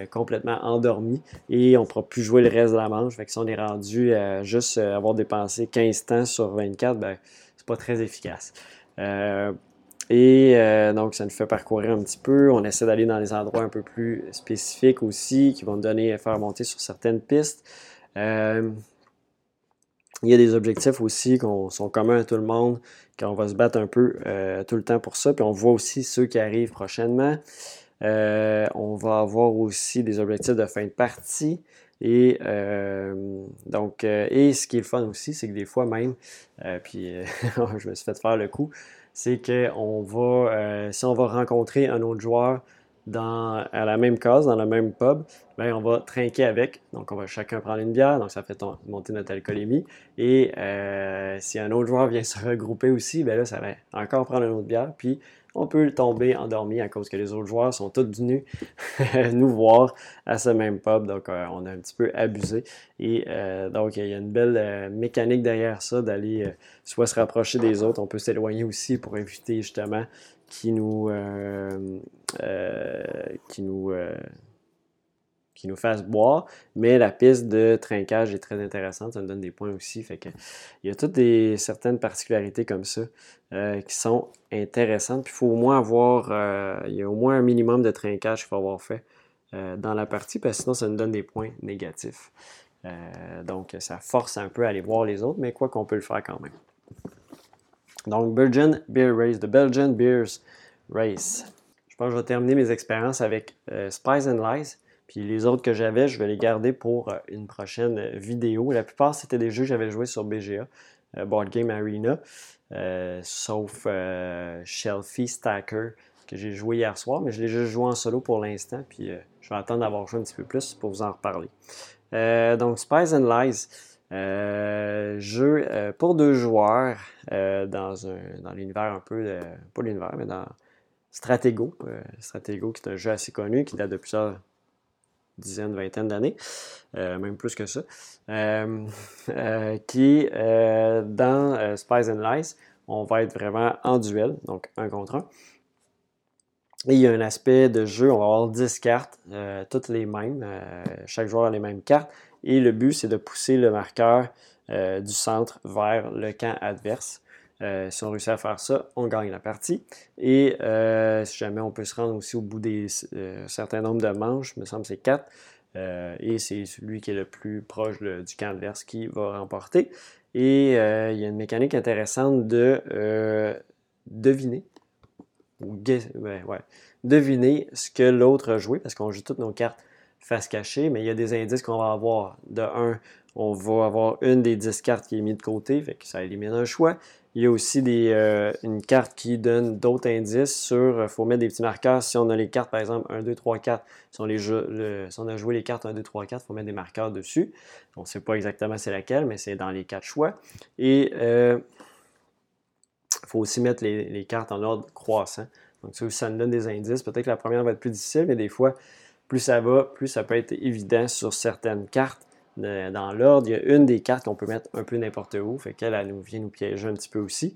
complètement endormi et on ne pourra plus jouer le reste de la manche. Si on est rendu à juste avoir dépensé 15 temps sur 24, ben, c'est pas très efficace. et donc, ça nous fait parcourir un petit peu. On essaie d'aller dans les endroits un peu plus spécifiques aussi, qui vont nous donner, faire monter sur certaines pistes. Il y a des objectifs aussi qui sont communs à tout le monde, qu'on va se battre un peu euh, tout le temps pour ça. Puis on voit aussi ceux qui arrivent prochainement. Euh, on va avoir aussi des objectifs de fin de partie. Et euh, donc, et ce qui est le fun aussi, c'est que des fois même, puis [LAUGHS] je me suis fait faire le coup, c'est qu'on va, si on va rencontrer un autre joueur dans, à la même case, dans le même pub, bien, on va trinquer avec. Donc, on va chacun prendre une bière, donc ça fait monter notre alcoolémie. Et euh, si un autre joueur vient se regrouper aussi, bien là, ça va encore prendre une autre bière. Puis, on peut tomber endormi à cause que les autres joueurs sont tous venus [LAUGHS] nous voir à ce même pub. Donc, euh, on a un petit peu abusé. Et euh, donc, il y a une belle mécanique derrière ça d'aller soit se rapprocher des autres. On peut s'éloigner aussi pour éviter justement qui nous, euh, euh, qui nous, euh, qui nous fasse boire. Mais la piste de trinquage est très intéressante, ça nous donne des points aussi. Fait que, il y a toutes des, certaines particularités comme ça qui sont intéressantes. Puis il faut au moins avoir, il y a au moins un minimum de trinquage qu'il faut avoir fait dans la partie, parce que sinon ça nous donne des points négatifs. donc ça force un peu à aller voir les autres, mais quoi qu'on peut le faire quand même. Donc, Belgian Beer Race, The Belgian Beers Race. Je pense que je vais terminer mes expériences avec euh, Spice and Lies. Puis les autres que j'avais, je vais les garder pour une prochaine vidéo. La plupart, c'était des jeux que j'avais joués sur BGA, Board Game Arena, sauf Shelfie Stacker que j'ai joué hier soir, mais je l'ai juste joué en solo pour l'instant, puis je vais attendre d'avoir joué un petit peu plus pour vous en reparler. donc, Spies and Lies. Euh, jeu euh, pour deux joueurs euh, dans, un, dans l'univers un peu, pas l'univers, mais dans Stratego. Stratego, qui est un jeu assez connu, qui date de plusieurs dizaines, vingtaines d'années, même plus que ça, [LAUGHS] qui, dans Spies and Lies, on va être vraiment en duel, donc un contre un. Et il y a un aspect de jeu, on va avoir 10 cartes, toutes les mêmes, chaque joueur a les mêmes cartes, et le but, c'est de pousser le marqueur euh, du centre vers le camp adverse. Euh, si on réussit à faire ça, on gagne la partie. Et euh, si jamais on peut se rendre aussi au bout d'un certain nombre de manches, il me semble que c'est 4, et c'est celui qui est le plus proche du camp adverse qui va remporter. Et il y a une mécanique intéressante de deviner, ou deviner ce que l'autre a joué, parce qu'on joue toutes nos cartes face cachée, mais il y a des indices qu'on va avoir. De un, on va avoir une des 10 cartes qui est mise de côté, fait que ça élimine un choix. Il y a aussi euh, une carte qui donne d'autres indices sur, il euh, faut mettre des petits marqueurs. Si on a les cartes, par exemple, 1, 2, 3, 4, si on, a joué les cartes 1, 2, 3, 4, il faut mettre des marqueurs dessus. On ne sait pas exactement c'est laquelle, mais c'est dans les quatre choix. Et il euh, faut aussi mettre les, les, cartes en ordre croissant. Donc ça, ça nous donne des indices. Peut-être que la première va être plus difficile, mais des fois, plus ça va, plus ça peut être évident sur certaines cartes dans l'ordre. Il y a une des cartes qu'on peut mettre un peu n'importe où, fait qu'elle elle nous vient nous piéger un petit peu aussi.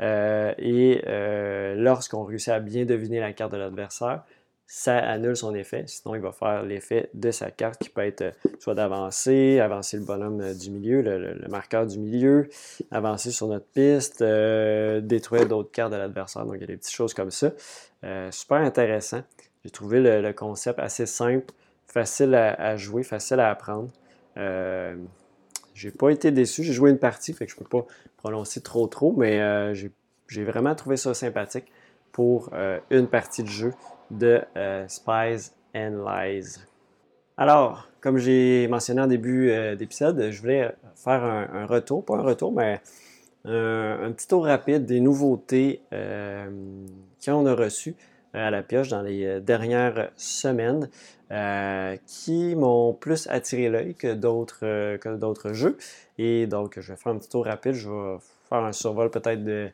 Euh, et euh, lorsqu'on réussit à bien deviner la carte de l'adversaire, ça annule son effet. Sinon, il va faire l'effet de sa carte qui peut être euh, soit d'avancer, avancer le bonhomme du milieu, le, marqueur du milieu, avancer sur notre piste, détruire d'autres cartes de l'adversaire. Donc, il y a des petites choses comme ça. super intéressant. J'ai trouvé le, concept assez simple, facile à, jouer, facile à apprendre. Euh, j'ai pas été déçu. J'ai joué une partie, fait que je peux pas prononcer trop trop, mais euh, j'ai vraiment trouvé ça sympathique pour euh, une partie de jeu de euh, Spies and Lies. Alors, comme j'ai mentionné en début d'épisode, je voulais faire un, retour, pas un retour, mais un, petit tour rapide des nouveautés qu'on a reçues à la pioche dans les euh, dernières semaines euh, qui m'ont plus attiré l'œil que d'autres euh, que d'autres jeux. Et donc, je vais faire un petit tour rapide. Je vais faire un survol peut-être de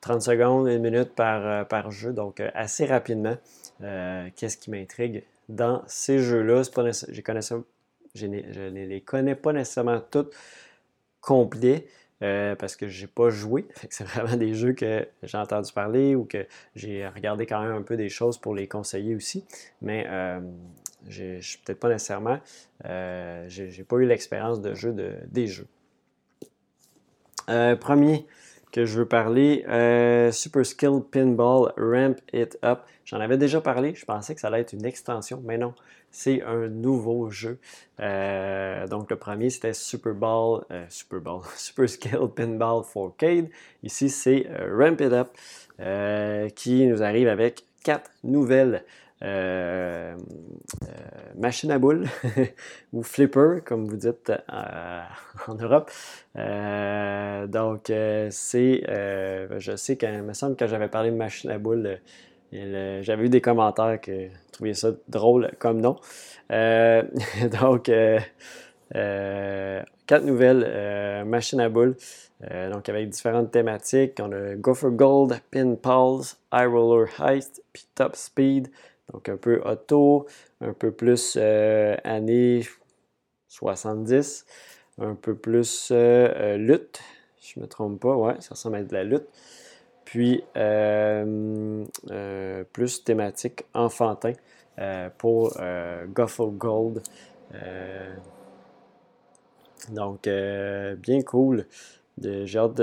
30 secondes, une minute par, par jeu, donc assez rapidement. Qu'est-ce qui m'intrigue dans ces jeux-là? Je, je ne les connais pas nécessairement tous complets. Euh, parce que j'ai pas joué. [LAUGHS] C'est vraiment des jeux que j'ai entendu parler ou que j'ai regardé quand même un peu des choses pour les conseiller aussi. Mais euh, je suis peut-être pas nécessairement. Euh, j'ai pas eu l'expérience de jeu de, des jeux. Premier que je veux parler, Super Skill Pinball Ramp It Up. J'en avais déjà parlé, je pensais que ça allait être une extension, mais non c'est un nouveau jeu. Euh, donc le premier c'était Super Ball, euh, Super Ball, [LAUGHS] Super Scale Pinball 4K. Ici c'est euh, Ramp It Up qui nous arrive avec quatre nouvelles machines à boules [LAUGHS] ou flipper comme vous dites [LAUGHS] en Europe. donc c'est, je sais qu'il me semble que j'avais parlé de machine à boules j'avais eu des commentaires qui trouvaient ça drôle comme nom. Euh, [LAUGHS] donc, euh, euh, quatre nouvelles machines à boules. donc, avec différentes thématiques. On a Gopher Gold, Pin Pulse, High Roller Heist, puis Top Speed. Donc, un peu auto, un peu plus années 70, un peu plus lutte. Je me trompe pas, ouais, ça ressemble à de la lutte. Puis, euh, euh, plus thématique enfantin euh, pour Goffle Gold. donc, bien cool. J'ai hâte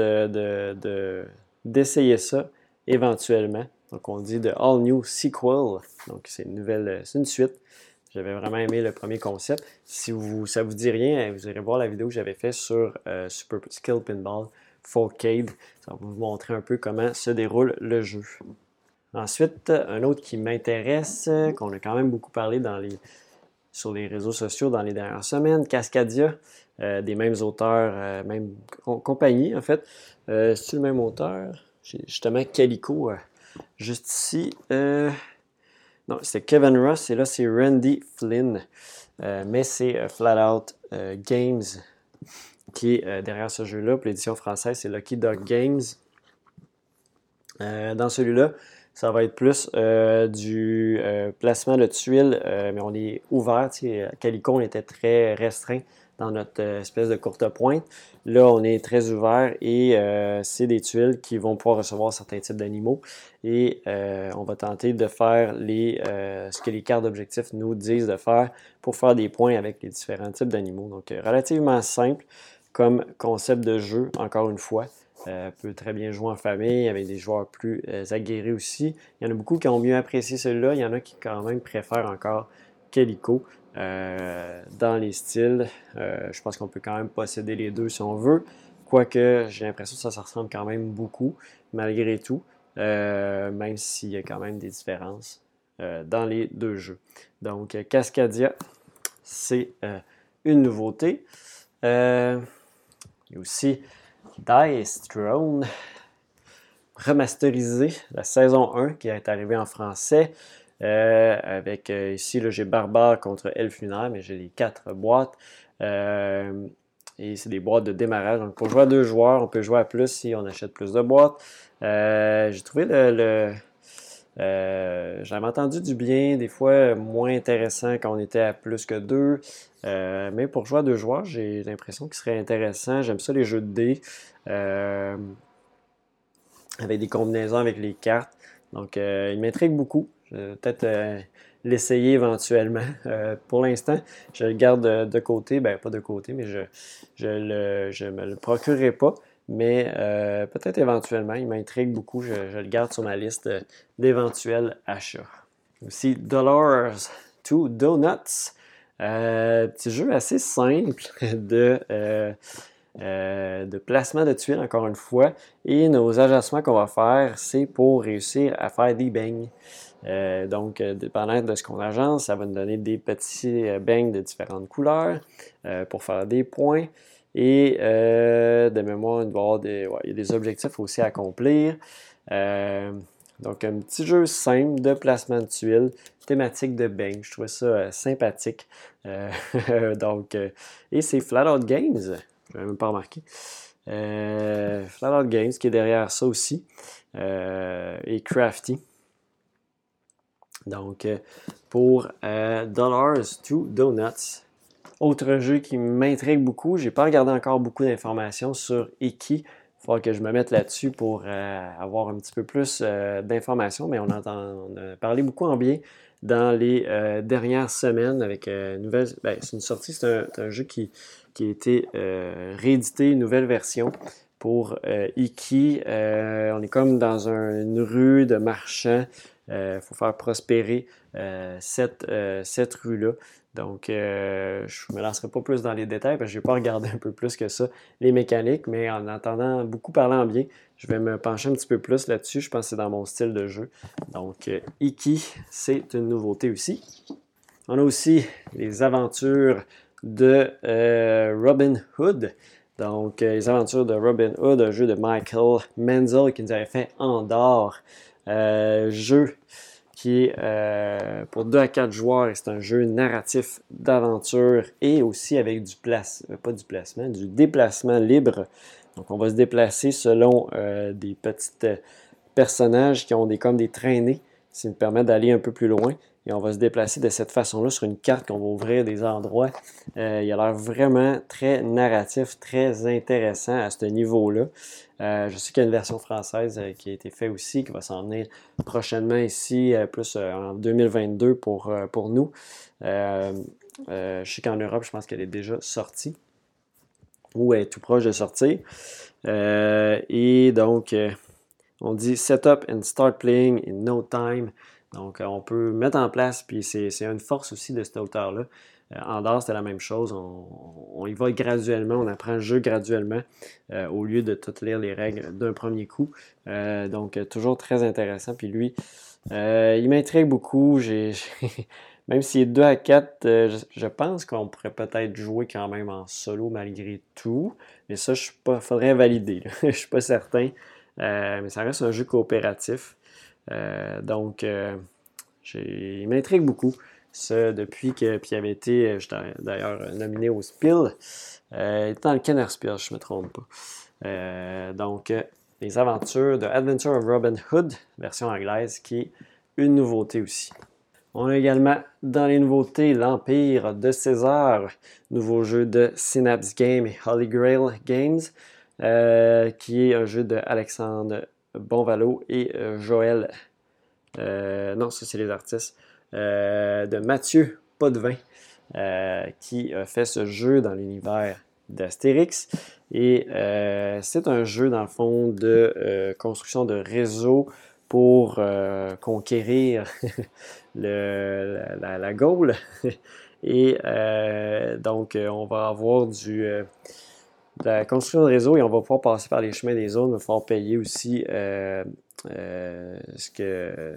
d'essayer ça éventuellement. Donc, on dit de All New Sequel. Donc, c'est une une suite. J'avais vraiment aimé le premier concept. Si vous, ça vous dit rien, vous irez voir la vidéo que j'avais faite sur Super Skill Pinball. 4K. Ça va vous montrer un peu comment se déroule le jeu. Ensuite, un autre qui m'intéresse, qu'on a quand même beaucoup parlé sur les réseaux sociaux dans les dernières semaines. Cascadia, des mêmes auteurs, même compagnie en fait. C'est le même auteur? Justement Calico juste ici. non, c'est Kevin Ross et là c'est Randy Flynn. mais c'est Flat Out Games qui est derrière ce jeu-là. Pour l'édition française, c'est Lucky Dog Games. dans celui-là, ça va être plus euh, du euh, placement de tuiles, euh, mais on est ouvert. Calico, on était très restreint notre espèce de courte pointe. Là, on est très ouvert et c'est des tuiles qui vont pouvoir recevoir certains types d'animaux. Et on va tenter de faire ce que les cartes d'objectifs nous disent de faire pour faire des points avec les différents types d'animaux. Donc, relativement simple comme concept de jeu, encore une fois. Euh, peut très bien jouer en famille avec des joueurs plus euh, aguerris aussi. Il y en a beaucoup qui ont mieux apprécié celui-là. Il y en a qui quand même préfèrent encore Calico euh, dans les styles. je pense qu'on peut quand même posséder les deux si on veut. Quoique j'ai l'impression que ça, ça ressemble quand même beaucoup malgré tout. même s'il y a quand même des différences dans les deux jeux. Donc Cascadia, c'est une nouveauté. il y a aussi Dice Throne remasterisé, la saison 1 qui est arrivée en français. Euh, avec euh, ici, j'ai Barbare contre Elf Lunaire, mais j'ai les quatre boîtes. Euh, et c'est des boîtes de démarrage. Donc pour jouer à deux joueurs, on peut jouer à plus si on achète plus de boîtes. j'ai trouvé le, j'avais entendu du bien, des fois moins intéressant quand on était à plus que deux. mais pour jouer à deux joueurs, j'ai l'impression qu'il serait intéressant. J'aime ça les jeux de dés. Euh, avec des combinaisons avec les cartes. Donc, euh, il m'intrigue beaucoup. Je vais peut-être euh, l'essayer éventuellement. [LAUGHS] pour l'instant, je le garde de, côté. Ben, pas de côté, mais je ne me le procurerai pas. Mais peut-être éventuellement, il m'intrigue beaucoup. Je, le garde sur ma liste d'éventuels achats. Aussi, Dollars to Donuts. petit jeu assez simple [LAUGHS] de euh, de placement de tuiles, encore une fois. Et nos agencements qu'on va faire, c'est pour réussir à faire des beignes. Euh, donc, euh, dépendant de ce qu'on agence, ça va nous donner des petits beignes de différentes couleurs pour faire des points. Et de mémoire, il, va des, il y a des objectifs aussi à accomplir. donc, un petit jeu simple de placement de tuiles, thématique de beignes. Je trouve ça sympathique. [LAUGHS] donc, et c'est Flat Out Games je n'avais même pas remarqué. Euh, Flat Games qui est derrière ça aussi. Euh, et Crafty. Donc, euh, pour Dollars to Donuts. Autre jeu qui m'intrigue beaucoup, j'ai pas regardé encore beaucoup d'informations sur Iki. Il faudra que je me mette là-dessus pour avoir un petit peu plus d'informations, mais on, entend, a parlé beaucoup en bien dans les dernières semaines avec nouvelle. Ben, c'est une sortie, c'est un, jeu qui, qui a été euh, réédité, une nouvelle version pour euh, Iki. Euh, on est comme dans une rue de marchands. Il faut faire prospérer cette, cette rue-là. Donc, je ne me lancerai pas plus dans les détails parce que je n'ai pas [LAUGHS] regardé un peu plus que ça les mécaniques, mais en entendant beaucoup parler en bien, je vais me pencher un petit peu plus là-dessus. Je pense que c'est dans mon style de jeu. Donc, Iki, c'est une nouveauté aussi. On a aussi les aventures de euh, Robin Hood. Donc, euh, les aventures de Robin Hood, un jeu de Michael Menzel qui nous avait fait Andorre. Euh, jeu qui est pour 2 à 4 joueurs c'est un jeu narratif d'aventure et aussi avec du placement, pas du placement, du déplacement libre. Donc, on va se déplacer selon des petits personnages qui ont des, comme des traînées, qui nous permettent d'aller un peu plus loin et on va se déplacer de cette façon-là sur une carte qu'on va ouvrir des endroits. Euh, il a l'air vraiment très narratif, très intéressant à ce niveau-là. Euh, je sais qu'il y a une version française euh, qui a été faite aussi, qui va s'en venir prochainement ici, plus en 2022 pour, pour nous. je sais qu'en Europe, je pense qu'elle est déjà sortie ou est tout proche de sortir. et donc, on dit Setup and start playing in no time. Donc, euh, on peut mettre en place, puis c'est une force aussi de cet auteur-là. Euh, en dehors, c'était la même chose. On, y va graduellement, on apprend le jeu graduellement euh, au lieu de tout lire les règles d'un premier coup. donc, toujours très intéressant. Puis lui, il m'intrigue beaucoup. [LAUGHS] même s'il est 2 à 4, je, pense qu'on pourrait peut-être jouer quand même en solo malgré tout. Mais ça, je pas, faudrait valider. [LAUGHS] je ne suis pas certain. mais ça reste un jeu coopératif. donc, il m'intrigue beaucoup. Ça, depuis que puis il avait été, d'ailleurs nominé au Spiel, il était dans le Kenner Spiel, je ne me trompe pas. donc, les aventures de Adventure of Robin Hood, version anglaise, qui est une nouveauté aussi. On a également dans les nouveautés l'Empire de César, nouveau jeu de Synapse Game et Holy Grail Games, euh, qui est un jeu de Alexandre Bonvalo et euh, Joël. Euh, non, ça c'est les artistes. De Mathieu Potvin, qui a fait ce jeu dans l'univers d'Astérix. Et c'est un jeu, dans le fond, de construction de réseau pour euh, conquérir [LAUGHS] la, Gaule. [LAUGHS] Et euh, donc, euh, on va avoir du, de la construction de réseau et on va pouvoir passer par les chemins des zones. Il va falloir payer aussi ce que,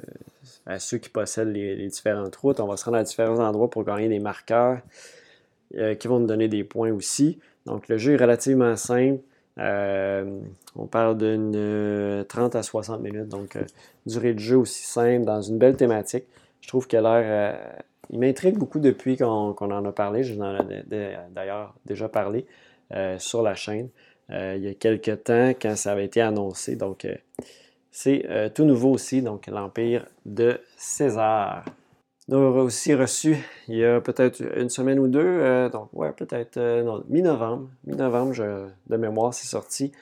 à ceux qui possèdent les, différentes routes. On va se rendre à différents endroits pour gagner des marqueurs qui vont nous donner des points aussi. Donc, le jeu est relativement simple. Euh, on parle d'une 30 euh, à 60 minutes, donc euh, durée de jeu aussi simple, dans une belle thématique. Je trouve qu'elle a il m'intrigue beaucoup depuis qu'on en a parlé. Je en ai d'ailleurs déjà parlé sur la chaîne il y a quelques temps quand ça avait été annoncé. Donc, c'est tout nouveau aussi, donc l'Empire de César. On aura aussi reçu il y a peut-être une semaine ou deux, euh, donc ouais, peut-être euh, mi-novembre, mi-novembre de mémoire, c'est sorti.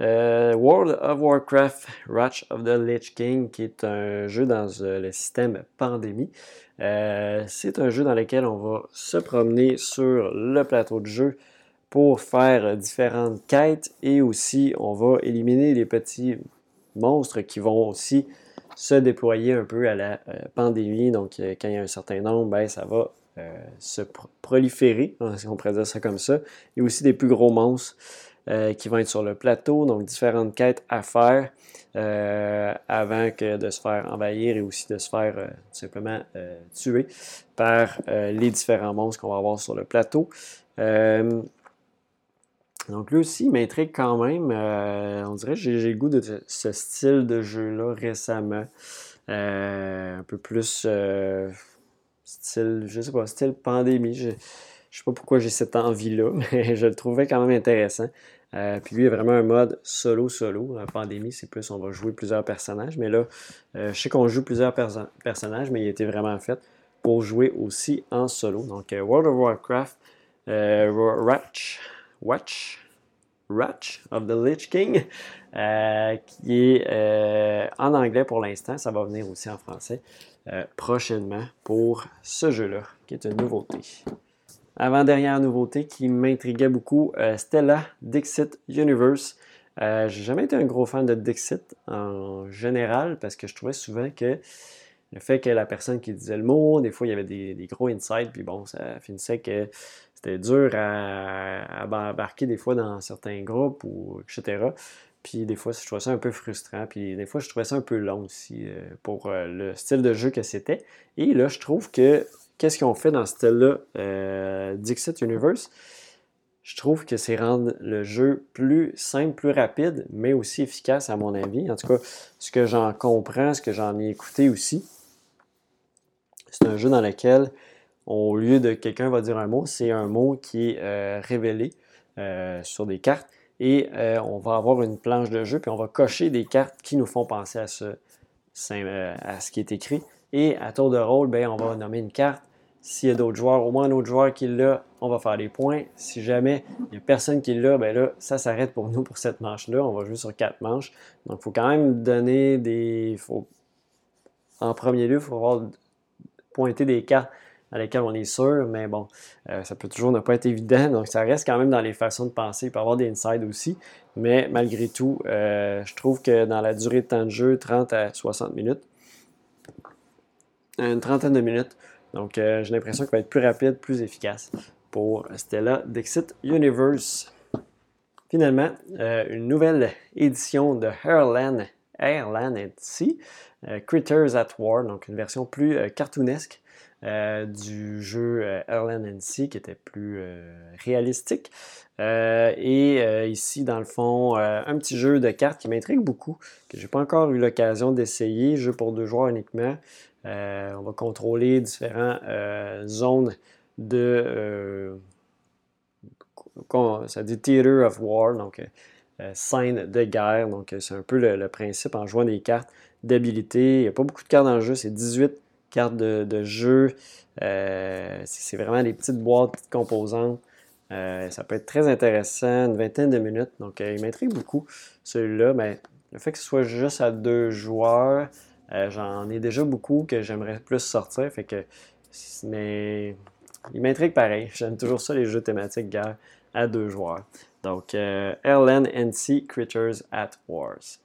Euh, World of Warcraft Ratch of the Lich King, qui est un jeu dans le système pandémie. c'est un jeu dans lequel on va se promener sur le plateau de jeu pour faire différentes quêtes et aussi on va éliminer les petits monstres qui vont aussi se déployer un peu à la euh, pandémie. Donc, euh, quand il y a un certain nombre, ben, ça va euh, se proliférer, hein, si on pourrait dire ça comme ça. Il y a aussi des plus gros monstres qui vont être sur le plateau, donc différentes quêtes à faire avant que de se faire envahir et aussi de se faire simplement tuer par les différents monstres qu'on va avoir sur le plateau. Donc lui aussi, il m'intrigue quand même. Euh, on dirait que j'ai le goût de ce style de jeu-là récemment. Euh, un peu plus euh, style, je sais pas, style pandémie. Je, je sais pas pourquoi j'ai cette envie-là, [LAUGHS] mais je le trouvais quand même intéressant. puis lui, il a vraiment un mode solo-solo. La pandémie, c'est plus on va jouer plusieurs personnages. Mais là, je sais qu'on joue plusieurs personnages, mais il a été vraiment fait pour jouer aussi en solo. Donc, World of Warcraft, Ratch, Watch, Ratch of the Lich King, euh, qui est euh, en anglais pour l'instant. Ça va venir aussi en français euh, prochainement pour ce jeu-là, qui est une nouveauté. Avant-dernière nouveauté qui m'intriguait beaucoup, Stella Dixit Universe. J'ai jamais été un gros fan de Dixit en général parce que je trouvais souvent que le fait que la personne qui disait le mot, des fois il y avait des, des gros insights, puis bon, ça finissait que c'était dur à, embarquer des fois dans certains groupes, ou etc. Puis des fois, je trouvais ça un peu frustrant. Puis des fois, je trouvais ça un peu long aussi euh, pour euh, le style de jeu que c'était. Et là, je trouve que qu'est-ce qu'ils ont fait dans ce style-là, euh, Dixit Universe, je trouve que c'est rendre le jeu plus simple, plus rapide, mais aussi efficace à mon avis. En tout cas, ce que j'en comprends, ce que j'en ai écouté aussi, c'est un jeu dans lequel au lieu de quelqu'un va dire un mot, c'est un mot qui est euh, révélé euh, sur des cartes et euh, on va avoir une planche de jeu puis on va cocher des cartes qui nous font penser à ce, à ce qui est écrit. Et à tour de rôle, ben, on va nommer une carte. S'il y a d'autres joueurs, au moins un autre joueur qui l'a, on va faire des points. Si jamais il n'y a personne qui l'a, ben là, ça s'arrête pour nous pour cette manche-là. On va jouer sur quatre manches. Donc, il faut quand même donner des. En premier lieu, il faut avoir pointer des cartes à laquelle on est sûr, mais bon, euh, ça peut toujours ne pas être évident, donc ça reste quand même dans les façons de penser. Il peut y avoir des insides aussi, mais malgré tout, euh, je trouve que dans la durée de temps de jeu, 30 à 60 minutes, une trentaine de minutes, donc euh, j'ai l'impression qu'il va être plus rapide, plus efficace pour Stella Dixit Universe. Finalement, une nouvelle édition de Airland, Airland Sea, Critters at War, donc une version plus cartoonesque du jeu LNNC qui était plus réalistique. et ici, dans le fond, un petit jeu de cartes qui m'intrigue beaucoup, que j'ai pas encore eu l'occasion d'essayer, jeu pour deux joueurs uniquement. on va contrôler différentes zones de ça dit Theater of War, donc euh, scène de guerre. Donc, euh, c'est un peu le, principe en jouant des cartes d'habilité. Il n'y a pas beaucoup de cartes dans le jeu, c'est 18 cartes de, jeu. Euh, c'est vraiment des petites boîtes, petites composantes. ça peut être très intéressant, une vingtaine de minutes. Donc, il m'intrigue beaucoup celui-là. Mais le fait que ce soit juste à deux joueurs, j'en ai déjà beaucoup que j'aimerais plus sortir. Fait que, mais il m'intrigue pareil. [LAUGHS] J'aime toujours ça, les jeux thématiques guerre à deux joueurs. Donc, euh, LNNC Critters at Wars.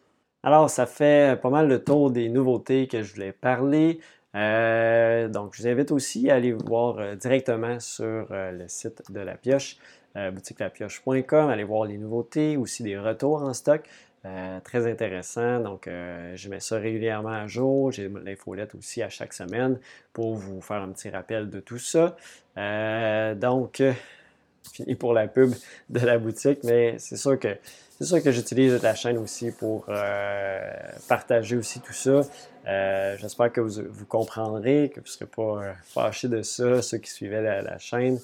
Alors, ça fait pas mal le tour des nouveautés que je voulais parler. Euh, donc, je vous invite aussi à aller voir euh, directement sur le site de La Pioche, boutiquelapioche.com, aller voir les nouveautés, aussi des retours en stock. très intéressant. Donc, je mets ça régulièrement à jour. J'ai l'infolette aussi à chaque semaine pour vous faire un petit rappel de tout ça. donc, [LAUGHS] fini pour la pub de la boutique, mais c'est sûr que c'est sûr que j'utilise la chaîne aussi pour euh, partager aussi tout ça. Euh, j'espère que vous, comprendrez, que vous ne serez pas euh, fâchés de ça, ceux qui suivaient la, chaîne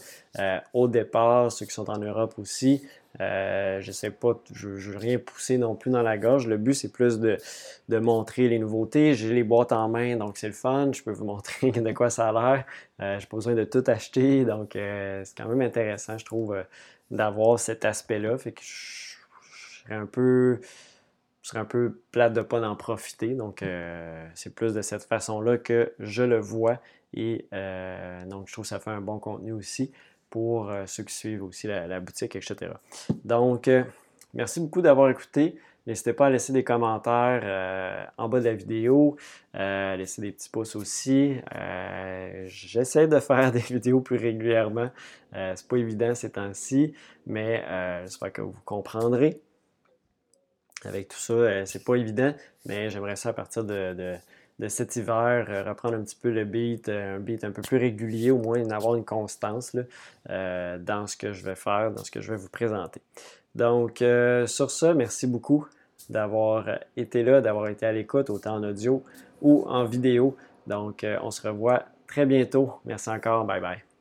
au départ, ceux qui sont en Europe aussi. je sais pas, je ne veux rien pousser non plus dans la gorge. Le but, c'est plus de, de, montrer les nouveautés. J'ai les boîtes en main, donc c'est le fun. Je peux vous [LAUGHS] montrer de quoi ça a l'air. je n'ai pas besoin de tout acheter, donc c'est quand même intéressant, je trouve, d'avoir cet aspect-là. Serait un peu serait un peu plate de pas en profiter. Donc, euh, c'est plus de cette façon-là que je le vois. Et euh, donc, je trouve que ça fait un bon contenu aussi pour euh, ceux qui suivent aussi la, boutique, etc. Donc, merci beaucoup d'avoir écouté. N'hésitez pas à laisser des commentaires en bas de la vidéo, laisser des petits pouces aussi. J'essaie de faire [LAUGHS] des vidéos plus régulièrement. c'est pas évident ces temps-ci, mais j'espère que vous comprendrez avec tout ça, euh, c'est pas évident, mais j'aimerais ça à partir de, cet hiver euh, reprendre un petit peu le beat, euh, un beat un peu plus régulier, au moins avoir une constance dans ce que je vais faire, dans ce que je vais vous présenter. Donc, sur ce, merci beaucoup d'avoir été là, d'avoir été à l'écoute, autant en audio ou en vidéo. Donc, on se revoit très bientôt. Merci encore. Bye bye.